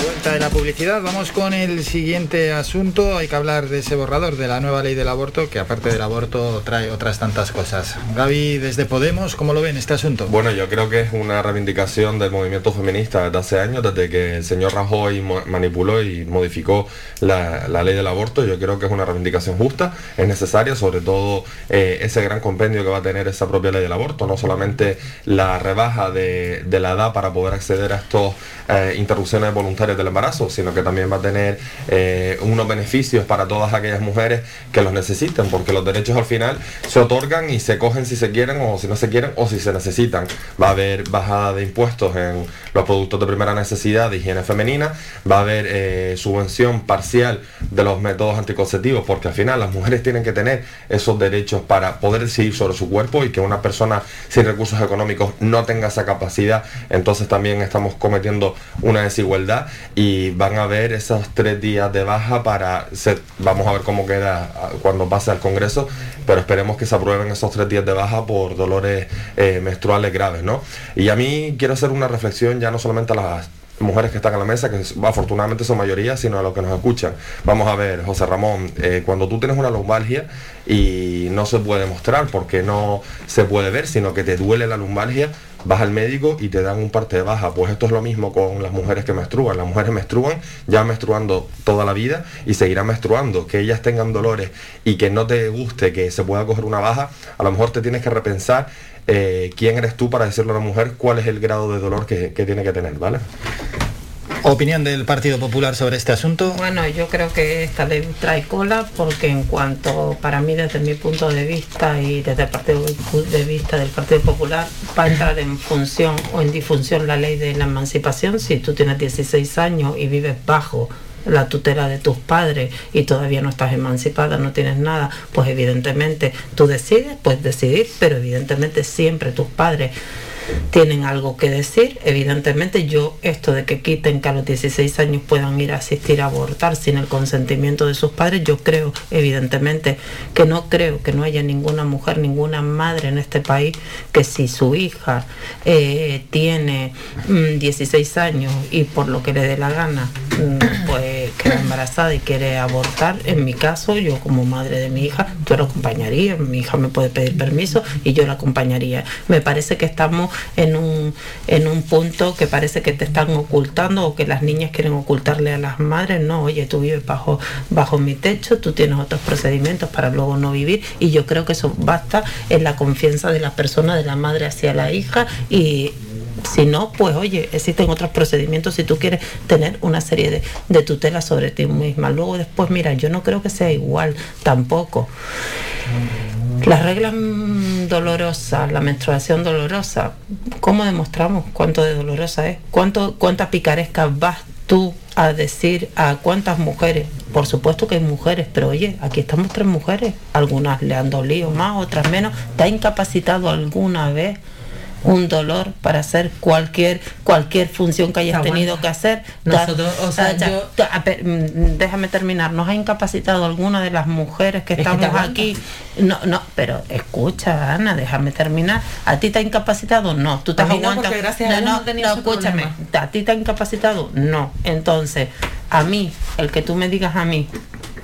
de la publicidad. Vamos con el siguiente asunto. Hay que hablar de ese borrador de la nueva ley del aborto, que aparte del aborto trae otras tantas cosas. Gaby, desde Podemos, ¿cómo lo ven este asunto? Bueno, yo creo que es una reivindicación del movimiento feminista desde hace años, desde que el señor Rajoy manipuló y modificó la, ley del aborto. Yo creo que es una reivindicación justa, es necesaria, sobre todo eh, ese gran compendio que va a tener esa propia ley del aborto, no solamente la rebaja de, de la edad para poder acceder a estos eh, interrupciones voluntarias del embarazo, sino que también va a tener eh, unos beneficios para todas aquellas mujeres que los necesiten, porque los derechos al final se otorgan y se cogen si se quieren o si no se quieren o si se necesitan. Va a haber bajada de impuestos en los productos de primera necesidad de higiene femenina, va a haber eh, subvención parcial de los métodos anticonceptivos, porque al final las mujeres tienen que tener esos derechos para poder decidir sobre su cuerpo y que una persona sin recursos económicos no tenga esa capacidad. Entonces también estamos cometiendo una desigualdad y y van a ver esos tres días de baja para, vamos a ver cómo queda ah, cuando pase al Congreso, pero esperemos que se aprueben esos tres días de baja por dolores eh, menstruales graves, ¿no? Y a mí quiero hacer una reflexión ya no solamente a las mujeres que están en la mesa, que afortunadamente son mayoría, sino a los que nos escuchan. Vamos a ver, José Ramón, eh, cuando tú tienes una lumbalgia y no se puede mostrar porque no se puede ver, sino que te duele la lumbalgia, vas al médico y te dan un parte de baja. Pues esto es lo mismo con las mujeres que menstruan. Las mujeres menstruan, ya menstruando toda la vida y seguirán menstruando. Que ellas tengan dolores y que no te guste que se pueda coger una baja, a lo mejor te tienes que repensar eh, quién eres tú para decirle a una mujer cuál es el grado de dolor que, que tiene que tener, ¿vale? Opinión del Partido Popular sobre este asunto. Bueno, yo creo que esta ley trae cola porque en cuanto, para mí desde mi punto de vista y desde el partido de vista del Partido Popular, va a entrar en función o en difunción la ley de la emancipación. Si tú tienes 16 años y vives bajo la tutela de tus padres y todavía no estás emancipada, no tienes nada, pues evidentemente tú decides, puedes decidir, pero evidentemente siempre tus padres tienen algo que decir. Evidentemente yo esto de que quiten que a los 16 años puedan ir a asistir a abortar sin el consentimiento de sus padres, yo creo evidentemente que no creo que no haya ninguna mujer, ninguna madre en este país que si su hija eh, tiene mm, 16 años y por lo que le dé la gana, mm, queda embarazada y quiere abortar, en mi caso, yo como madre de mi hija, yo la acompañaría, mi hija me puede pedir permiso y yo la acompañaría. Me parece que estamos en un, en un punto que parece que te están ocultando o que las niñas quieren ocultarle a las madres, no, oye, tú vives bajo, bajo mi techo, tú tienes otros procedimientos para luego no vivir y yo creo que eso basta en la confianza de la persona, de la madre hacia la hija y si no, pues oye, existen otros procedimientos si tú quieres tener una serie de, de tutelas sobre ti misma. Luego después, mira, yo no creo que sea igual tampoco. Las reglas mm, dolorosas, la menstruación dolorosa, ¿cómo demostramos cuánto de dolorosa es? ¿Cuánto, ¿Cuántas picarescas vas tú a decir a cuántas mujeres? Por supuesto que hay mujeres, pero oye, aquí estamos tres mujeres, algunas le han dolido más, otras menos. ¿Te ha incapacitado alguna vez? Un dolor para hacer cualquier cualquier función que hayas Aguanta. tenido que hacer. Nosotros, o sea, ya, yo- ver, mm, déjame terminar. ¿Nos ha incapacitado alguna de las mujeres que Es estamos aquí? No, no, pero escucha, Ana, déjame terminar. ¿A ti te ha incapacitado? No, tú te A has mí no, no tenido ese escúchame. problema. ¿A ti te ha incapacitado? No. Entonces, a mí, el que tú me digas a mí,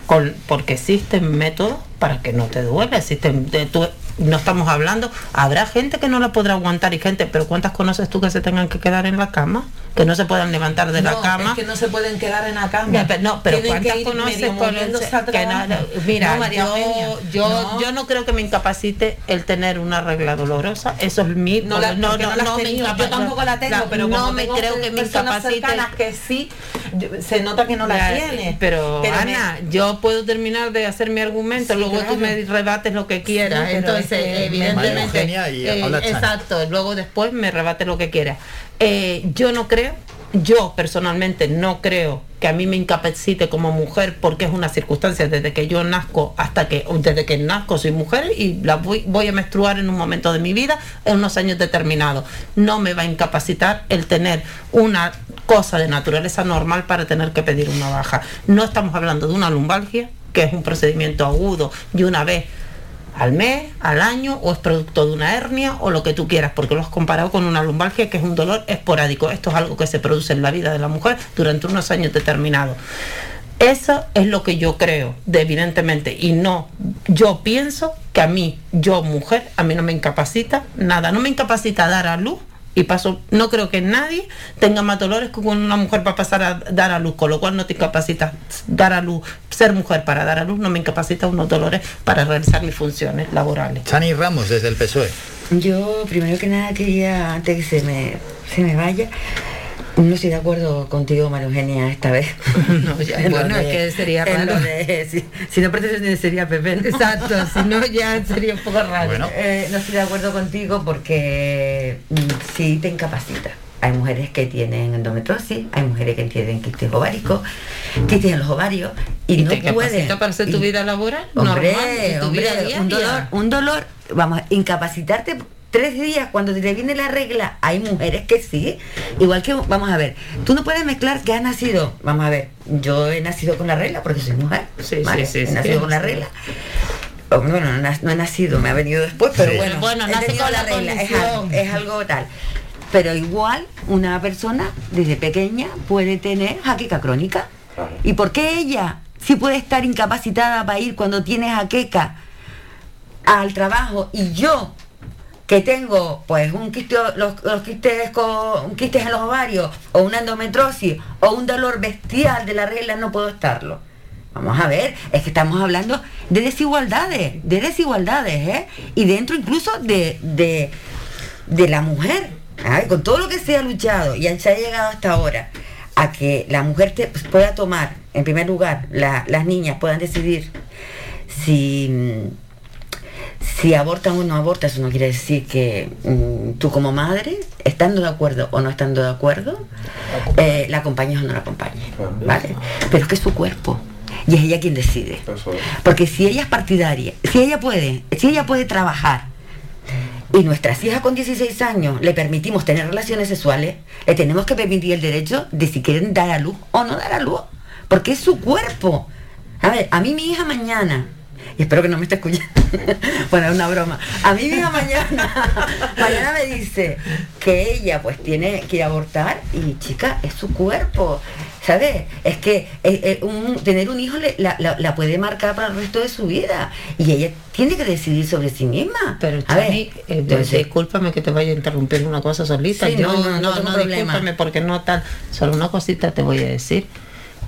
con- porque existen métodos para que no te duele, existen, de- tú- no estamos hablando, habrá gente que no la podrá aguantar y gente, pero ¿cuántas conoces tú que se tengan que quedar en la cama? Que no se puedan levantar de la No, cama. es que no se pueden quedar en la cama. Ya, pero no, pero ¿cuántas conoces medio con moviéndose ese- al que no- mira, No, María yo, yo, no. yo no creo que me incapacite el tener una regla dolorosa, eso es mi No, la, no, no, no, la no me Yo tampoco la tengo, la- pero no como me creo que me incapacite. que sí, se nota que no la Ya, tiene. Pero, me- Ana, yo puedo terminar de hacer mi argumento, Sí, luego tú claro. me rebates lo que quieras. Sí, pero Entonces, evidentemente. Y eh, exacto, luego después me rebate lo que quieras. Eh, yo no creo, yo personalmente no creo que a mí me incapacite como mujer porque es una circunstancia desde que yo nazco hasta que desde que nazco soy mujer y la voy, voy a menstruar en un momento de mi vida en unos años determinados no me va a incapacitar el tener una cosa de naturaleza normal para tener que pedir una baja no estamos hablando de una lumbalgia que es un procedimiento agudo y una vez al mes, al año, o es producto de una hernia, o lo que tú quieras, porque lo has comparado con una lumbalgia que es un dolor esporádico. Esto es algo que se produce en la vida de la mujer durante unos años determinados. Eso es lo que yo creo, de, evidentemente, y no, yo pienso que a mí, yo mujer, a mí no me incapacita nada, no me incapacita dar a luz, y paso, no creo que nadie tenga más dolores que con una mujer para pasar a dar a luz, con lo cual no te incapacita dar a luz, ser mujer para dar a luz no me incapacita unos dolores para realizar mis funciones laborales. Chani Ramos, desde el PSOE. Yo, primero que nada, quería, antes que se me, se me vaya, no estoy de acuerdo contigo, María Eugenia, esta vez. No, ya, bueno, es que sería raro. de- si, si no pretendes sería Pepe. Exacto, si no ya sería un poco raro. Bueno. Eh, no estoy de acuerdo contigo porque mm, sí te incapacita. Hay mujeres que tienen endometriosis, hay mujeres que tienen quistes ováricos, quistes en los ovarios y, ¿Y no te pueden. para hacer tu y- vida laboral? Hombre, normal, y tu hombre, vida un dolor, un dolor, vamos, incapacitarte tres días cuando te viene la regla, hay mujeres que sí. Igual que, vamos a ver, tú no puedes mezclar que has nacido, vamos a ver, yo he nacido con la regla porque soy mujer, Sí, ¿vale? sí, sí, he sí, nacido con la regla. O, Bueno, no, no he nacido, me ha venido después, pero Sí. bueno, Bueno, he nace con la es condición. algo, es algo tal. Pero igual una persona desde pequeña puede tener jaqueca crónica. ¿Y por qué ella sí puede estar incapacitada para ir cuando tiene jaqueca al trabajo y yo que tengo pues un quiste, los, quistes con quistes en los ovarios o una endometrosis o un dolor bestial de la regla no puedo estarlo? Vamos a ver, es que estamos hablando de desigualdades, de desigualdades, ¿eh? Y dentro incluso de, de, de la mujer, ¿sabes? con todo lo que se ha luchado y se ha llegado hasta ahora, a que la mujer pues, pueda tomar, en primer lugar, la- las niñas puedan decidir si, si abortan o no abortan, eso no quiere decir que mm, tú como madre, estando de acuerdo o no estando de acuerdo, eh, la acompañes o no la acompañes, ¿vale? Pero es que es su cuerpo y es ella quien decide. Porque si ella es partidaria, si ella puede, si ella puede trabajar y nuestras hijas con 16 años le permitimos tener relaciones sexuales, le tenemos que permitir el derecho de si quieren dar a luz o no dar a luz, porque es su cuerpo. A ver, a mí mi hija mañana, y espero que no me esté escuchando, bueno, es una broma, a mí mi hija mañana, mañana me dice que ella pues tiene que abortar y chica, es su cuerpo. ¿Sabes? Es que eh, eh, un- tener un hijo le- la, la- la puede marcar para el resto de su vida. Y ella tiene que decidir sobre sí misma. Pero A ver, Chani, eh, entonces- discúlpame que te vaya a interrumpir una cosa solita. Sí, Yo, no, no, no tengo problema. discúlpame porque no tal. Solo una cosita te voy a decir.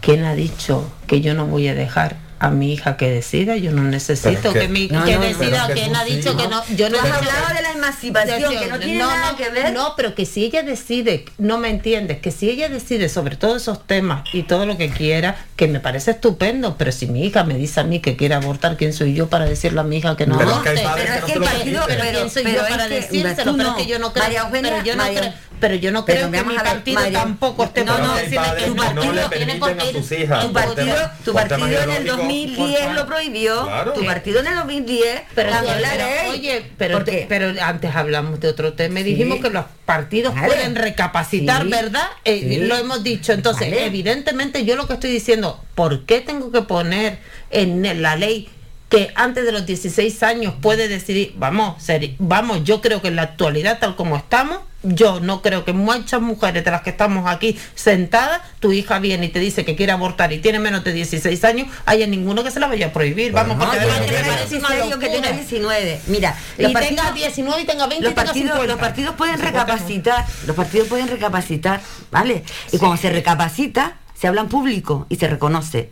¿Quién ha dicho que yo no voy a dejar a mi hija que decida? Yo no necesito que, que- mi No, que no, decida. pero es que ¿Quién tú ha dicho sí. que no? Yo no he hablado de la emancipación, que no tiene nada que ver. No, pero que si ella decide, no me entiendes, que si ella decide sobre todos esos temas y todo lo que quiera, que me parece estupendo, pero si mi hija me dice a mí que quiere abortar, ¿quién soy yo para decirle a mi hija que no aborte? Pero que es que el lo partido- pero, pero- ¿quién soy pero yo es para que, decírselo? Pero no. es que yo no creo, pero yo no creo, pero yo no creo que mi partido María- tampoco esté No, no, decirle que tu partido tiene por qué Tu partido, tu partido en el 2010 lo prohibió, Claro. tu partido en el 2010 Pero, la pero, ley. oye, pero, pero antes hablamos de otro tema y Sí. dijimos que los partidos Vale. pueden recapacitar, Sí. ¿verdad? Eh, Sí. Lo hemos dicho. Entonces, Vale. evidentemente yo lo que estoy diciendo, ¿por qué tengo que poner en la ley que antes de los 16 años puede decidir, vamos, seri- vamos, yo creo que en la actualidad tal como estamos, yo no creo que muchas mujeres de las que estamos aquí sentadas, tu hija viene y te dice que quiere abortar y tiene menos de 16 años, haya ninguno que se la vaya a prohibir, vamos, No, porque que además que me tenga parece una 16 o que tenga locura. 19. Mira, Y tenga 19 y tenga 20 los y tenga partidos, 50. los partidos pueden 50 no. recapacitar, los partidos pueden recapacitar, ¿vale? Y cuando se recapacita, se habla en público y se reconoce.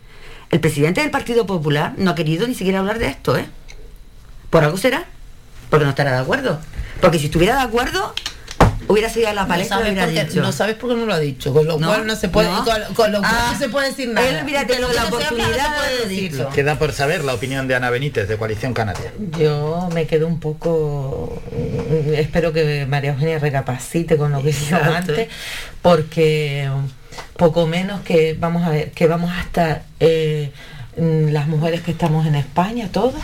El presidente del Partido Popular no ha querido ni siquiera hablar de esto, ¿eh? ¿Por algo será? Porque no estará de acuerdo. Porque si estuviera de acuerdo, hubiera sido a la No palestra y sabes, hubiera por qué, dicho. no sabes por qué no lo ha dicho, con lo No, cual no se puede, no. con, con lo cual Ah, no se puede decir nada. él hubiera tenido la no no oportunidad puede de decir. decirlo. Queda por saber la opinión de Ana Benítez, de Coalición Canaria. Yo me quedo un poco. mm, Espero que María Eugenia recapacite con lo que hizo antes, porque poco menos que vamos a ver, que vamos a estar eh, las mujeres que estamos en España, todas,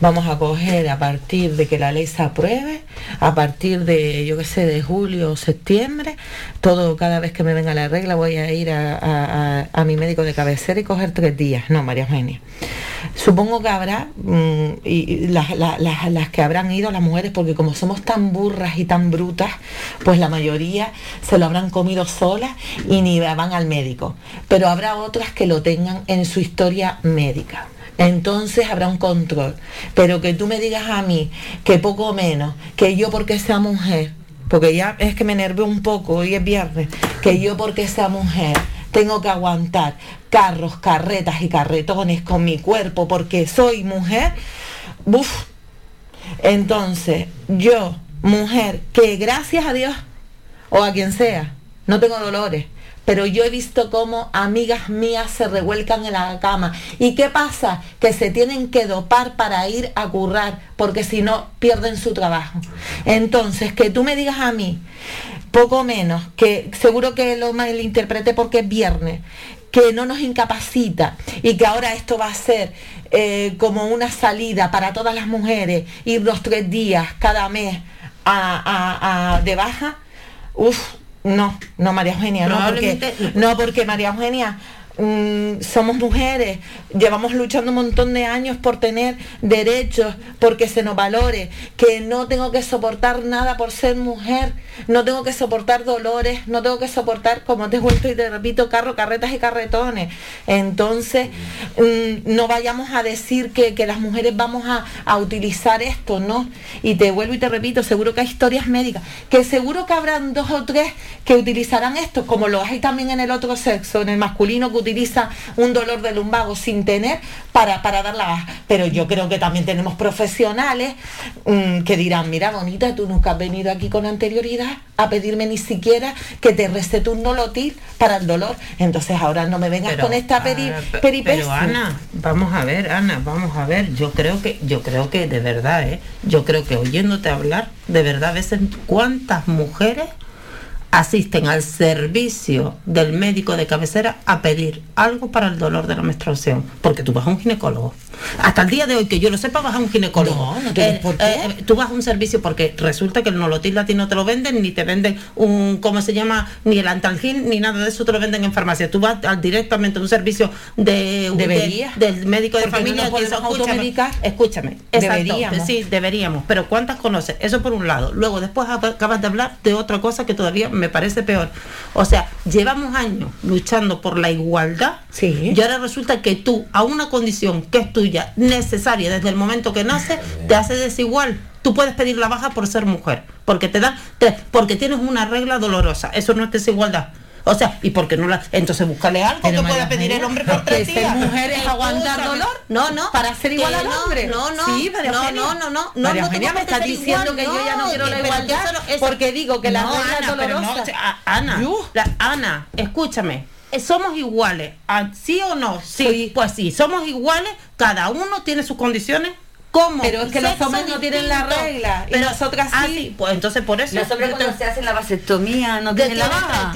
vamos a coger a partir de que la ley se apruebe, a partir de, yo qué sé, de julio o septiembre, todo, cada vez que me venga la regla voy a ir a, a- mi médico de cabecera y coger tres días. No, María Eugenia. Supongo que habrá, mm, y, las- las- las que habrán ido las mujeres, porque como somos tan burras y tan brutas, pues la mayoría se lo habrán comido solas y ni van al médico. Pero habrá otras que lo tengan en su historia médica. Entonces habrá un control. Pero que tú me digas a mí que poco menos, que yo porque sea mujer, porque ya es que me nerveo un poco, hoy es viernes, que yo porque sea mujer tengo que aguantar carros, carretas y carretones con mi cuerpo porque soy mujer, ¡buf! Entonces, yo, mujer, que gracias a Dios o a quien sea, no tengo dolores, pero yo he visto cómo amigas mías se revuelcan en la cama. ¿Y qué pasa? Que se tienen que dopar para ir a currar, porque si no pierden su trabajo. Entonces, que tú me digas a mí, poco menos, que seguro que lo malinterpreté porque es viernes, que no nos incapacita y que ahora esto va a ser eh, como una salida para todas las mujeres, ir los tres días cada mes a, a- a- de baja, uff, no, no María Eugenia, no porque, no porque María Eugenia mm, somos mujeres, llevamos luchando un montón de años por tener derechos, porque se nos valore, que no tengo que soportar nada por ser mujer, no tengo que soportar dolores, no tengo que soportar, como te vuelto y te repito, carro, carretas y carretones. Entonces, mm, no vayamos a decir que, que las mujeres vamos a, a utilizar esto, ¿no? Y te vuelvo y te repito, seguro que hay historias médicas, que seguro que habrán dos o tres que utilizarán esto, como lo hay también en el otro sexo, en el masculino que utiliza un dolor de lumbago sin tener para, para dar la baja. Pero yo creo que también tenemos profesionales mm, que dirán, mira bonita, tú nunca has venido aquí con anterioridad a pedirme ni siquiera que te recete un nolotil para el dolor. Entonces ahora no me vengas Pero, con esta peri, ah, pe- peripecia. Pero Ana, vamos a ver, Ana, vamos a ver. Yo creo que, yo creo que de verdad, ¿eh? Yo creo que oyéndote hablar, de verdad, a veces cuántas mujeres asisten al servicio del médico de cabecera a pedir algo para el dolor de la menstruación. Porque tú vas a un ginecólogo. Hasta el día de hoy, que yo lo sepa, vas a un ginecólogo. No, no tienes Eh, por qué. eh, tú vas a un servicio porque resulta que el nolotil a ti no te lo venden, ni te venden un, ¿cómo se llama? Ni el antalgin, ni nada de eso te lo venden en farmacia. Tú vas al- directamente a un servicio de, Debería. de- del médico de Porque no familia que dice, podemos escúchame, escúchame. Exacto, Deberíamos. Sí, deberíamos. Pero ¿cuántas conoces? Eso por un lado. Luego, después ab- acabas de hablar de otra cosa que todavía me parece peor. O sea, llevamos años luchando por la igualdad Sí. y ahora resulta que tú, a una condición que es tuya, necesaria desde el momento que nace, te hace desigual. Tú puedes pedir la baja por ser mujer, porque te da, te- porque tienes una regla dolorosa. Eso no es desigualdad. O sea, y porque no la. Entonces búscale algo Pero que pueda pedir el hombre por tres días. mujer es aguantar dolor No, no. para ser igual al no, hombre. No, no. Sí, María no, Eugenia. no, no, no. María no Eugenia me está diciendo igual, que yo ya no quiero la igualdad, eso no- porque digo que la No, Ana, pero no, dolorosa. a- Ana, la- Ana, escúchame. eh, Somos iguales, ¿a- ¿sí o no? Sí, Sí. pues sí, somos iguales, cada uno tiene sus condiciones. Como Pero es que los hombres no tienen la regla, y nosotras ah, sí. pues entonces por eso Los hombres cuando se hacen la vasectomía no tienen la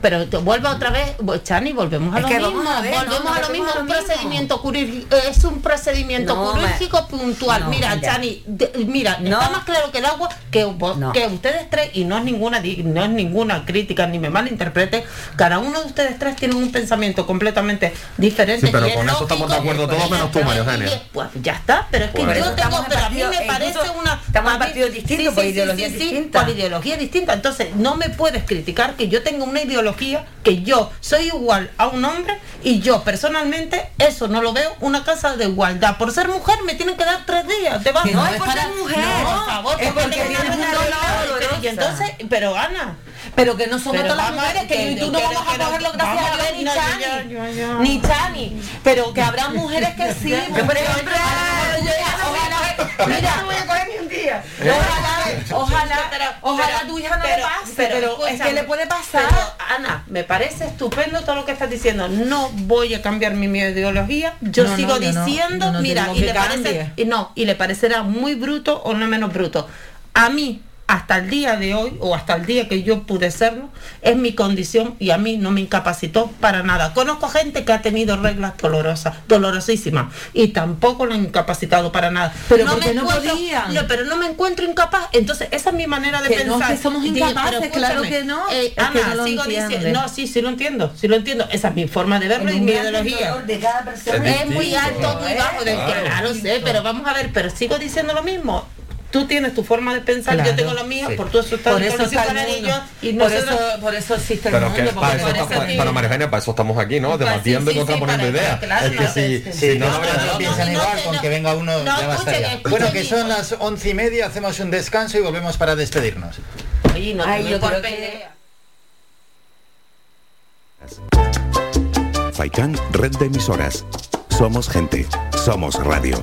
pero te vuelve otra vez, Chani, volvemos a Es lo mismo. vamos a ver, no, volvemos no, a lo mismo. Un procedimiento quirúrgico es un procedimiento No, quirúrgico puntual. no, mira, mira. Chani, de- mira, No. está más claro que el agua que, vos- No. que ustedes tres, y no es ninguna no es ninguna crítica ni me malinterprete, cada uno de ustedes tres tiene un pensamiento completamente diferente. Sí, pero y es con eso estamos de acuerdo todos menos tú, María Eugenia. Pues ya está, pero es que Por yo eso tengo, estamos en pero a mí partido- me parece incluso una. estamos en partidos distintos, por ideologías distintas. por ideologías distintas. Entonces, no me puedes criticar que yo tenga una ideología que yo soy igual a un hombre y yo personalmente eso no lo veo una casa de igualdad. Por ser mujer me tienen que dar tres días. Te vas no a es por ser mujer. No, por favor, Es porque porque tengo tienes una. Y entonces, pero Ana. Pero que no somos Pero todas las mujeres, que, que- yo tú no vamos a cogerlo gracias a Dios ni no, Chani. Ni Chani. Pero que habrá mujeres que sí. Yo, por ejemplo, mira, no voy a coger ni un día. ojalá, ojalá, Pero- ojalá pero- tu hija no pero- le pase, pero pero, es que le puede pasar. Pero, Ana, me parece estupendo todo lo que estás diciendo. No voy a cambiar mi, ideología. Yo No, sigo no, diciendo, yo no mira, y le parece, cambie. y no, y le parecerá muy bruto o no menos bruto. A mí, hasta el día de hoy, o hasta el día que yo pude serlo, es mi condición y a mí no me incapacitó para nada. Conozco gente que ha tenido reglas dolorosas, dolorosísimas, y tampoco lo han incapacitado para nada. Pero no me no podían. no, pero no me encuentro incapaz. Entonces, esa es mi manera de Que no, pensar. que somos incapaces, claro que no. eh, que Ana, no lo sigo diciendo. No, sí, sí lo entiendo. Sí lo entiendo. Esa es mi forma de verlo y mi ideología. de cada persona. Es muy alto, muy bajo. del que, Claro. claro, sé, pero vamos a ver, pero sigo diciendo lo mismo. Tú tienes tu forma de pensar, Claro. yo tengo la mía, Sí. por tu eso está Por eso está para el mundo. niños y por, nosotros- eso, por eso existe el Pero mundo. para eso, está- para María Eugenia, para eso estamos aquí, ¿no? Debatiendo y sí, sí, sí, contraponiendo ideas. claro, es que si, no, no, piensan igual, con que venga uno No, ya bastaría. Bueno, que son las once y media, hacemos un descanso y volvemos para despedirnos. Oye, no pelea. Faikan, red de emisoras. Somos gente. Somos radio.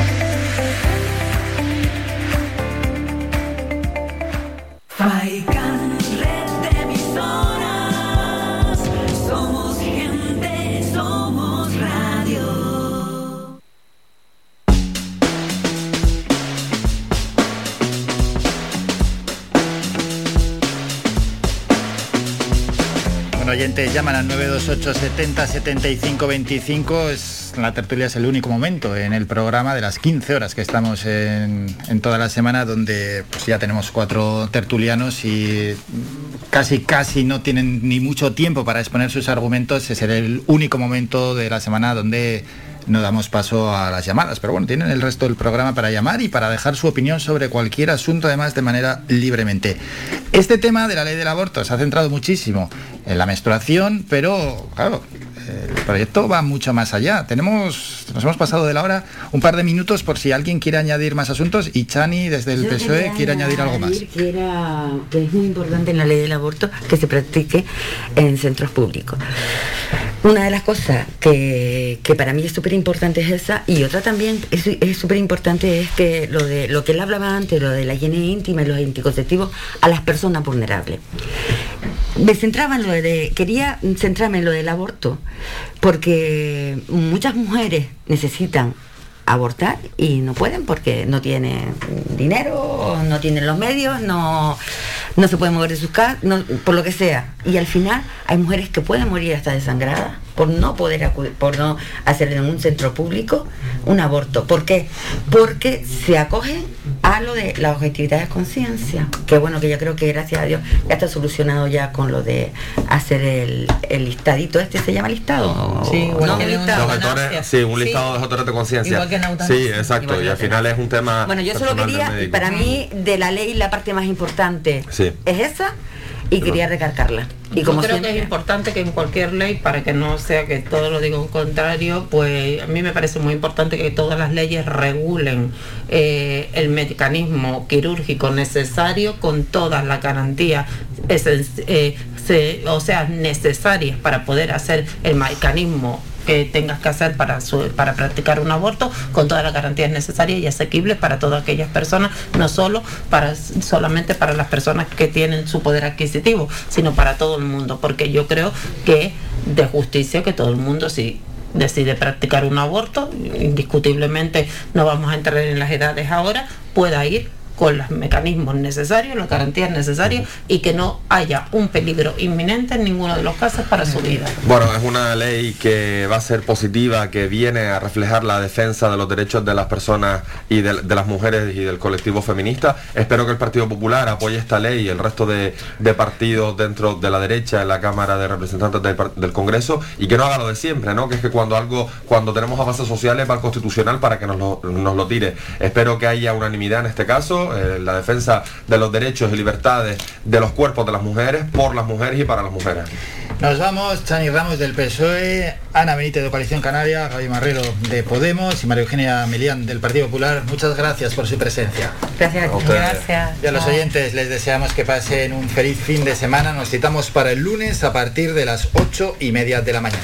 Llaman al 928 70 75 25. Es, la tertulia es el único momento en el programa de las 15 horas que estamos en, en toda la semana, donde pues, ya tenemos cuatro tertulianos y casi, casi no tienen ni mucho tiempo para exponer sus argumentos. Es el único momento de la semana donde no damos paso a las llamadas, pero bueno, tienen el resto del programa para llamar y para dejar su opinión sobre cualquier asunto, además de manera libremente. Este tema de la ley del aborto se ha centrado muchísimo en la menstruación, pero claro, el proyecto va mucho más allá. Tenemos, nos hemos pasado de la hora un par de minutos por si alguien quiere añadir más asuntos y Chani desde el Yo PSOE quiere añadir algo más. añadir Que, era, que es muy importante en la ley del aborto que se practique en centros públicos. Una de las cosas que, que para mí es súper importante es esa, y otra también es súper importante es que lo de lo que él hablaba antes, lo de la higiene íntima y los anticonceptivos a las personas vulnerables. Me centraba en lo de, quería centrarme en lo del aborto, porque muchas mujeres necesitan abortar y no pueden porque no tienen dinero, no tienen los medios, no, no se pueden mover de sus casas, por lo que sea. Y al final hay mujeres que pueden morir hasta desangradas por no poder acudir, por no hacer en un centro público un aborto. ¿Por qué? Porque se acogen a lo de la objetividad de conciencia. Que bueno, que yo creo que gracias a Dios ya está solucionado ya con lo de hacer el, el listadito. ¿Este se llama listado? Sí, igual ¿No? que de listado. Los gestores, sí, un listado de gestores de conciencia. Igual que en. Sí, exacto. Igual Y al final es un tema. Bueno, yo solo quería, para mí, de la ley la parte más importante Sí. es esa y quería recargarla. Y Yo como creo siempre, que es importante que en cualquier ley, para que no sea que todo lo diga un contrario, pues a mí me parece muy importante que todas las leyes regulen eh, el mecanismo quirúrgico necesario con todas las garantías, eh, se- o sea, necesarias para poder hacer el mecanismo que tengas que hacer para, su- para practicar un aborto con todas las garantías necesarias y asequibles para todas aquellas personas, no solo para solamente para las personas que tienen su poder adquisitivo, sino para todo el mundo, porque yo creo que de justicia que todo el mundo si decide practicar un aborto, indiscutiblemente no vamos a entrar en las edades ahora, pueda ir con los mecanismos necesarios, las garantías necesarias y que no haya un peligro inminente en ninguno de los casos para su vida. Bueno, es una ley que va a ser positiva, que viene a reflejar la defensa de los derechos de las personas y de, las mujeres y del colectivo feminista. Espero que el Partido Popular apoye esta ley y el resto de, partidos dentro de la derecha en la Cámara de Representantes del, del Congreso y que no haga lo de siempre, ¿no? Que es que cuando algo, cuando tenemos avances sociales va al Constitucional para que nos lo, nos lo tire. Espero que haya unanimidad en este caso, eh, la defensa de los derechos y libertades de los cuerpos de las mujeres, por las mujeres y para las mujeres. Nos vamos, Chani Ramos del PSOE, Ana Benítez de Coalición Canaria, Javi Marrero de Podemos y María Eugenia Milián del Partido Popular. Muchas gracias por su presencia. Gracias A. Gracias. Y a los oyentes les deseamos que pasen un feliz fin de semana. Nos citamos para el lunes a partir de las ocho y media de la mañana.